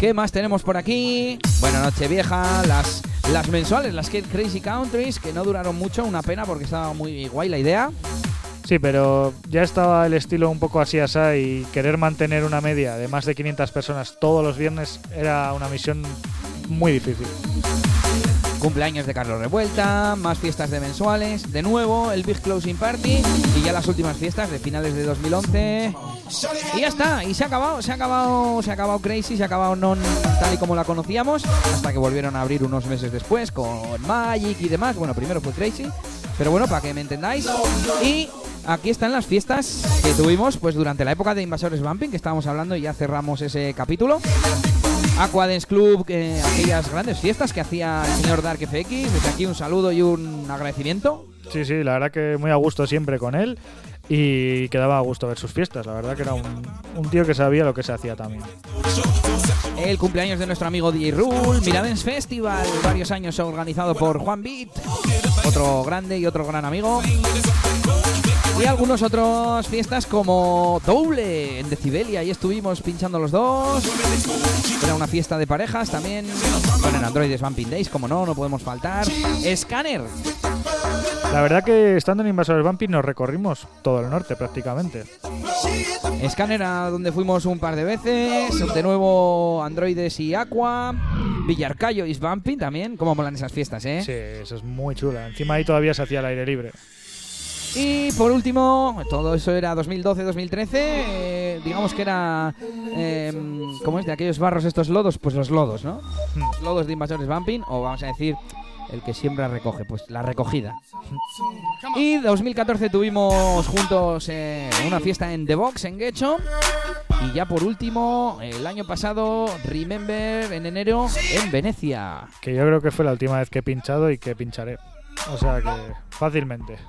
¿Qué más tenemos por aquí? Bueno, Nochevieja, las, las mensuales, las Crazy Countries, que no duraron mucho, una pena porque estaba muy guay la idea. Sí, pero ya estaba el estilo un poco así asá y querer mantener una media de más de 500 personas todos los viernes era una misión muy difícil. Cumpleaños de Carlos Revuelta, más fiestas de mensuales, de nuevo el Big Closing Party y ya las últimas fiestas de finales de 2011. Y ya está, y se ha acabado, se ha acabado, se ha acabado Crazy, se ha acabado Non tal y como la conocíamos, hasta que volvieron a abrir unos meses después con Magic y demás. Bueno, primero fue Crazy, pero bueno, para que me entendáis. Y aquí están las fiestas que tuvimos pues durante la época de Invasores Bumping, que estábamos hablando y ya cerramos ese capítulo. Aqua Dance Club, eh, aquellas grandes fiestas que hacía el señor Dark FX. Desde aquí un saludo y un agradecimiento. Sí, sí, la verdad que muy a gusto siempre con él y que daba a gusto ver sus fiestas. La verdad que era un, un tío que sabía lo que se hacía también. El cumpleaños de nuestro amigo DJ Rule, Miradens Festival, varios años organizado por Juan Beat, otro grande y otro gran amigo. Y algunos otros fiestas como Doble en Decibelia, ahí estuvimos pinchando los dos. Era una fiesta de parejas también. Bueno, en Android Days, como no, no podemos faltar. Scanner, La verdad que estando en Invasores Bumpy nos recorrimos todo el norte prácticamente. Scanner a donde fuimos un par de veces. De nuevo Androides y Aqua. Villarcayo y Bumping también. Cómo molan esas fiestas, ¿eh? Sí, eso es muy chula. Encima ahí todavía se hacía al aire libre. Y por último, todo eso era 2012-2013. eh, digamos que era. Eh, ¿Cómo es? De aquellos barros, estos lodos, pues los lodos, ¿no? Los lodos de Invasores Bumping, o vamos a decir, el que siembra recoge, pues la recogida. Y 2014 tuvimos juntos eh, una fiesta en The Box, en Guecho. Y ya por último, el año pasado, Remember, en enero, en Venecia. Que yo creo que fue la última vez que he pinchado y que pincharé. O sea que fácilmente.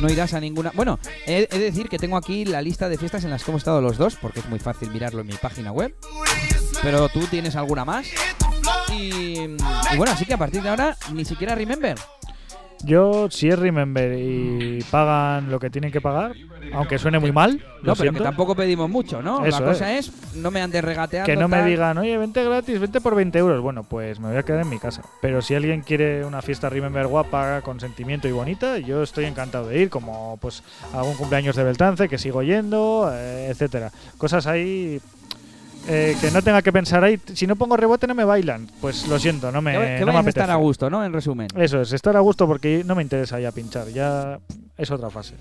No irás a ninguna. Bueno, he, he de decir que tengo aquí la lista de fiestas en las que hemos estado los dos, porque es muy fácil mirarlo en mi página web. Pero tú tienes alguna más. Y, y bueno, así que a partir de ahora ni siquiera Remember. Yo, si es Remember y pagan lo que tienen que pagar, aunque suene muy mal, No, pero que tampoco pedimos mucho, ¿no? Eso la cosa es, no me andes regateando. que no me digan, oye, vente gratis, vente por 20 euros. Bueno, pues me voy a quedar en mi casa. Pero si alguien quiere una fiesta Remember guapa, con sentimiento y bonita, yo estoy encantado de ir, como pues algún cumpleaños de Beltrance, que sigo yendo, eh, etcétera. Cosas ahí eh, que no tenga que pensar ahí, si no pongo rebote no me bailan. Pues lo siento, no me, Que, que no me estar a gusto, ¿no? En resumen. Eso es, estar a gusto porque no me interesa ya pinchar, ya es otra fase.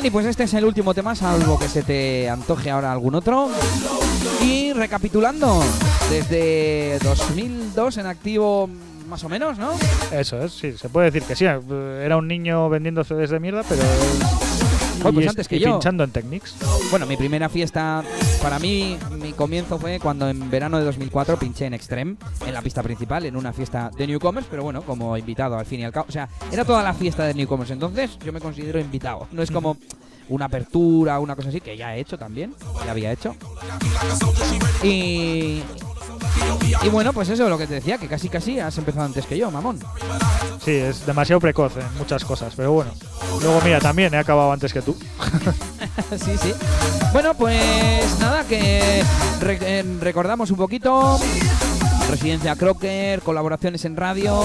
Dani, pues este es el último tema, salvo que se te antoje ahora algún otro. Y recapitulando, desde 2002 en activo, más o menos, ¿no? Eso es, sí, se puede decir que sí. Era un niño vendiendo CDs de mierda, pero. Joder, pues y antes es- que y yo. pinchando en Technics. Bueno, mi primera fiesta, para mí, mi comienzo fue cuando en verano de 2004 pinché en Extreme, en la pista principal, en una fiesta de Newcomers, pero bueno, como invitado al fin y al cabo. O sea, era toda la fiesta de Newcomers, entonces yo me considero invitado. No es como una apertura, una cosa así, que ya he hecho también, ya había hecho. Y. Y bueno, pues eso, lo que te decía, que casi casi has empezado antes que yo, mamón. Sí, es demasiado precoz en muchas cosas, pero bueno. Luego, mira, también he acabado antes que tú. sí, sí. Bueno, pues nada, que re- eh, recordamos un poquito. Residencia Crocker, colaboraciones en radio,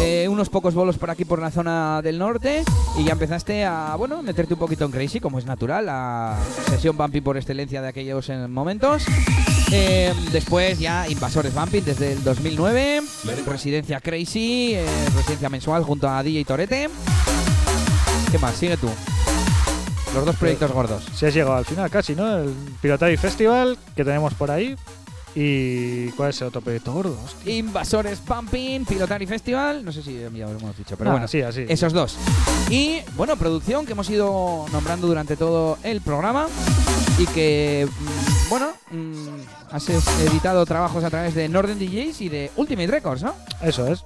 eh, unos pocos bolos por aquí por la zona del norte y ya empezaste a, bueno, meterte un poquito en Crazy, como es natural, la sesión Bumping por excelencia de aquellos eh, momentos. Eh, después ya Invasores Bumping desde el 2009, Residencia Crazy, eh, Residencia Mensual junto a DJ Torete. ¿Qué más? Sigue tú. Los dos proyectos gordos. Si has llegado al final casi, ¿no? El Pirotari Festival que tenemos por ahí. ¿Y cuál es el otro proyecto gordo? Hostia. Invasores Pumping, Pilotari Festival, no sé si ya lo hemos dicho, pero Ah, bueno, sí, así. esos dos. Y bueno, producción que hemos ido nombrando durante todo el programa. y que, mm, bueno, mm, has editado trabajos a través de Northern DJs y de Ultimate Records, ¿no? Eso es.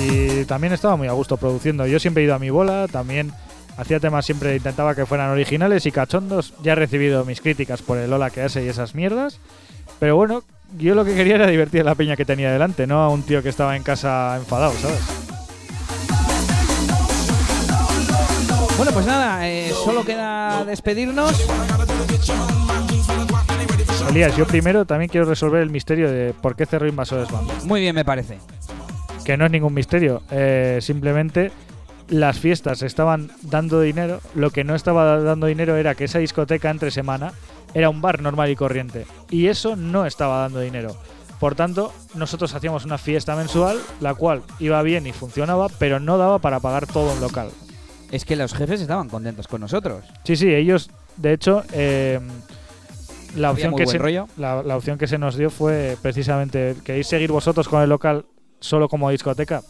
Y también estaba muy a gusto produciendo. Yo siempre he ido a mi bola, también hacía temas, siempre intentaba que fueran originales y cachondos. Ya he recibido mis críticas por el hola que hace y esas mierdas. Pero bueno, yo lo que quería era divertir a la peña que tenía delante, no a un tío que estaba en casa enfadado, ¿sabes? Bueno, pues nada, eh, solo queda despedirnos. Elías, yo primero también quiero resolver el misterio de por qué cerró Invasores Band. Muy bien, me parece. que no es ningún misterio. eh, simplemente las fiestas estaban dando dinero. Lo que no estaba dando dinero era que esa discoteca entre semana era un bar normal y corriente. Y eso no estaba dando dinero. Por tanto, nosotros hacíamos una fiesta mensual, la cual iba bien y funcionaba, pero no daba para pagar todo un local. Es que los jefes estaban contentos con nosotros. Sí, sí, ellos, de hecho, eh, la, opción que se, la, la opción que se nos dio fue precisamente queréis seguir vosotros con el local solo como discoteca.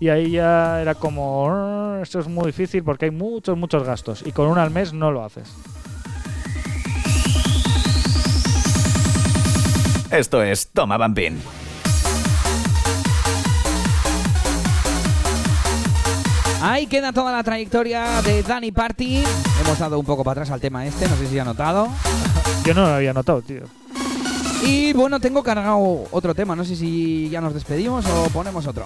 Y ahí ya era como, "Ah, esto es muy difícil porque hay muchos, muchos gastos. Y con uno al mes no lo haces. Esto es Toma Bambín. Ahí queda toda la trayectoria de Danny Party. Hemos dado un poco para atrás al tema este, no sé si ha notado. Yo no lo había notado, tío. Y bueno, tengo cargado otro tema, no sé si ya nos despedimos o ponemos otro.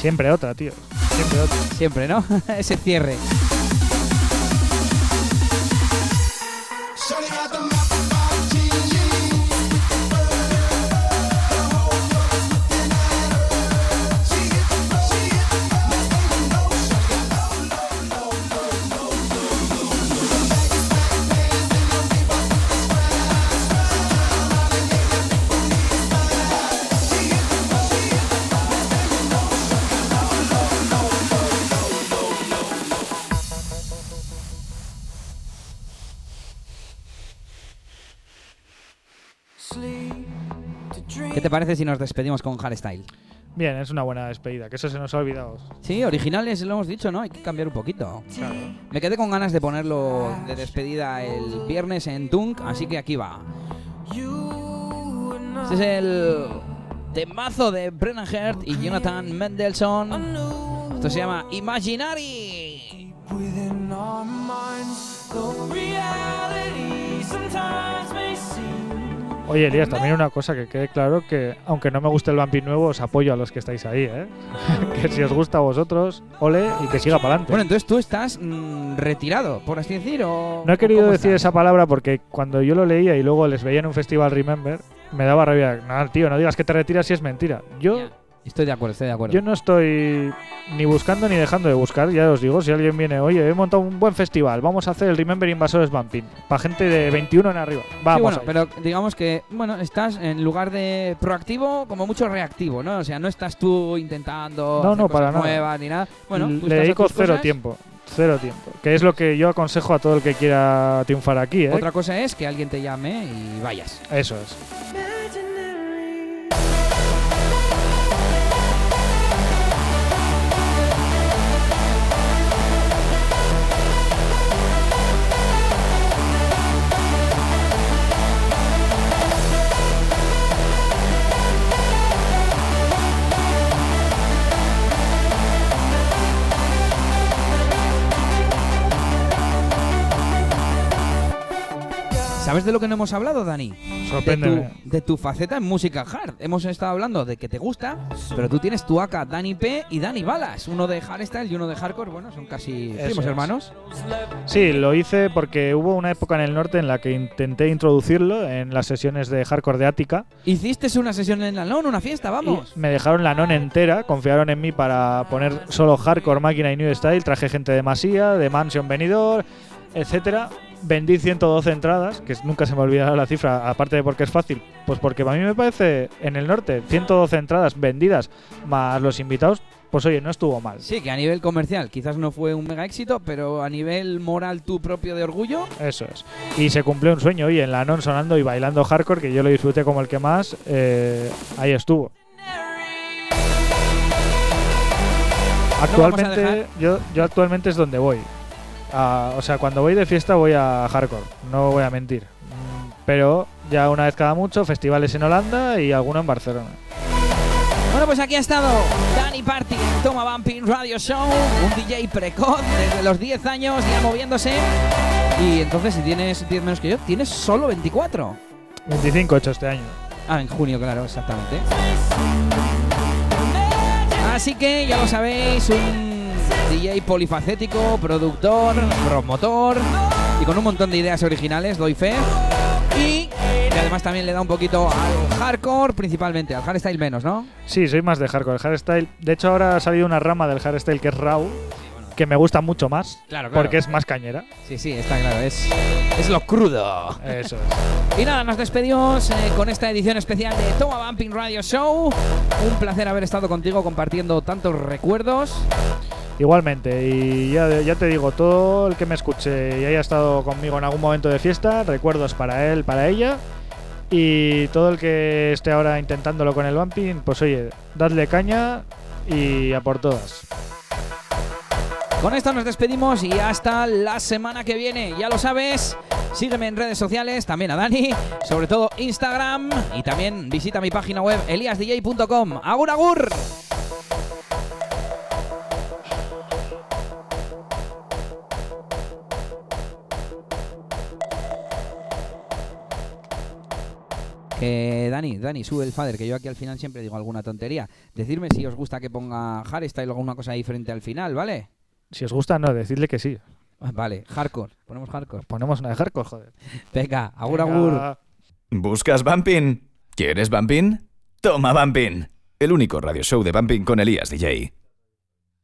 Siempre otra, tío. Siempre otra. Siempre, ¿no? Ese cierre. ¿Qué te parece si nos despedimos con hardstyle? Bien, es una buena despedida, que eso se nos ha olvidado. Sí, originales lo hemos dicho, ¿no? Hay que cambiar un poquito. Claro. Me quedé con ganas de ponerlo de despedida el viernes en Tunk, así que aquí va. Este es el temazo de Brennan Hurt y Jonathan Mendelssohn. Esto se llama Imaginary. Within our minds, though reality sometimes may seem Oye, Elías, también una cosa que quede claro que, aunque no me guste el Vampir nuevo, os apoyo a los que estáis ahí, ¿eh? que si os gusta a vosotros, ole y que siga para adelante. Bueno, entonces tú estás mm, retirado, por así decir, o No he querido ¿cómo decir estás? esa palabra porque cuando yo lo leía y luego les veía en un festival Remember, me daba rabia. No, tío, no digas que te retiras si es mentira. Yo, Estoy de acuerdo, estoy de acuerdo. yo no estoy ni buscando ni dejando de buscar, ya os digo. Si alguien viene, oye, he montado un buen festival, vamos a hacer el Remember Invasores Vampin. Para gente de 21 en arriba. Vamos. Sí, bueno, pero digamos que, bueno, estás en lugar de proactivo, como mucho reactivo, ¿no? O sea, no estás tú intentando No, hacer no, cosas para nada. nuevas ni nada. Bueno, tú Le dedico cero cosas. tiempo. Cero tiempo. Que es lo que yo aconsejo a todo el que quiera triunfar aquí, ¿eh? Otra cosa es que alguien te llame y vayas. Eso es. ¿Sabes de lo que no hemos hablado, Dani? De tu, de tu faceta en música hard. Hemos estado hablando de que te gusta, pero tú tienes tu AK Dani P y Dani Balas. Uno de hardstyle y uno de hardcore. Bueno, son casi primos hermanos. Sí, lo hice porque hubo una época en el norte en la que intenté introducirlo en las sesiones de hardcore de Ática. Hiciste una sesión en la LON, una fiesta, vamos. Y me dejaron la non entera, confiaron en mí para poner solo hardcore, máquina y new style. Traje gente de Masía, de Mansion Venidor, etcétera. Vendí 112 entradas, que nunca se me olvidará la cifra, aparte de porque es fácil. Pues porque a mí me parece, en el norte, 112 entradas vendidas más los invitados, pues oye, no estuvo mal. Sí, que a nivel comercial quizás no fue un mega éxito, pero a nivel moral tu propio de orgullo, Eso es. Y se cumplió un sueño, oye, en la non sonando y bailando hardcore, que yo lo disfruté como el que más, eh, ahí estuvo. Actualmente, yo, yo actualmente es donde voy. A- o sea, cuando voy de fiesta voy a hardcore, no voy a mentir. Mm, Pero ya una vez cada mucho, festivales en Holanda y alguno en Barcelona. Bueno, pues aquí ha estado Danny Party en Toma Bumping Radio Show, un DJ precoz desde los 10 años ya moviéndose. Y entonces, si tienes 10 menos que yo, tienes solo 24. 25 hecho este año. Ah, en junio, claro, exactamente. Así que ya lo sabéis, un DJ polifacético, productor, promotor y con un montón de ideas originales, doy fe. Y que además también le da un poquito al hardcore, principalmente, al hardstyle menos, ¿no? Sí, soy más de hardcore. El hardstyle. De hecho, ahora ha salido una rama del hardstyle que es raw, que me gusta mucho más. Claro, claro. Porque es más cañera. Sí, sí, está claro, es, es lo crudo. Eso es. Y nada, nos despedimos eh, con esta edición especial de Toma Bumping Radio Show. Un placer haber estado contigo compartiendo tantos recuerdos. Igualmente, y ya, ya te digo, todo el que me escuche y haya estado conmigo en algún momento de fiesta, recuerdos para él, para ella. Y todo el que esté ahora intentándolo con el bumping, pues oye, dadle caña y a por todas. Con esto nos despedimos y hasta la semana que viene. Ya lo sabes, sígueme en redes sociales, también a Dani, sobre todo Instagram y también visita mi página web eliasdj.com. ¡Agur, agur! Que Dani, Dani, sube el fader, que yo aquí al final siempre digo alguna tontería. Decidme si os gusta que ponga hardstyle o alguna cosa diferente al final, ¿vale? Si os gusta, no, decidle que sí. Ah, Vale, hardcore, ponemos hardcore. Ponemos una de hardcore, joder. Venga, agur, Venga. agur. ¿Buscas Bumping? ¿Quieres Bumping? Toma Bumping. El único radio show de Bumping con Elías DJ.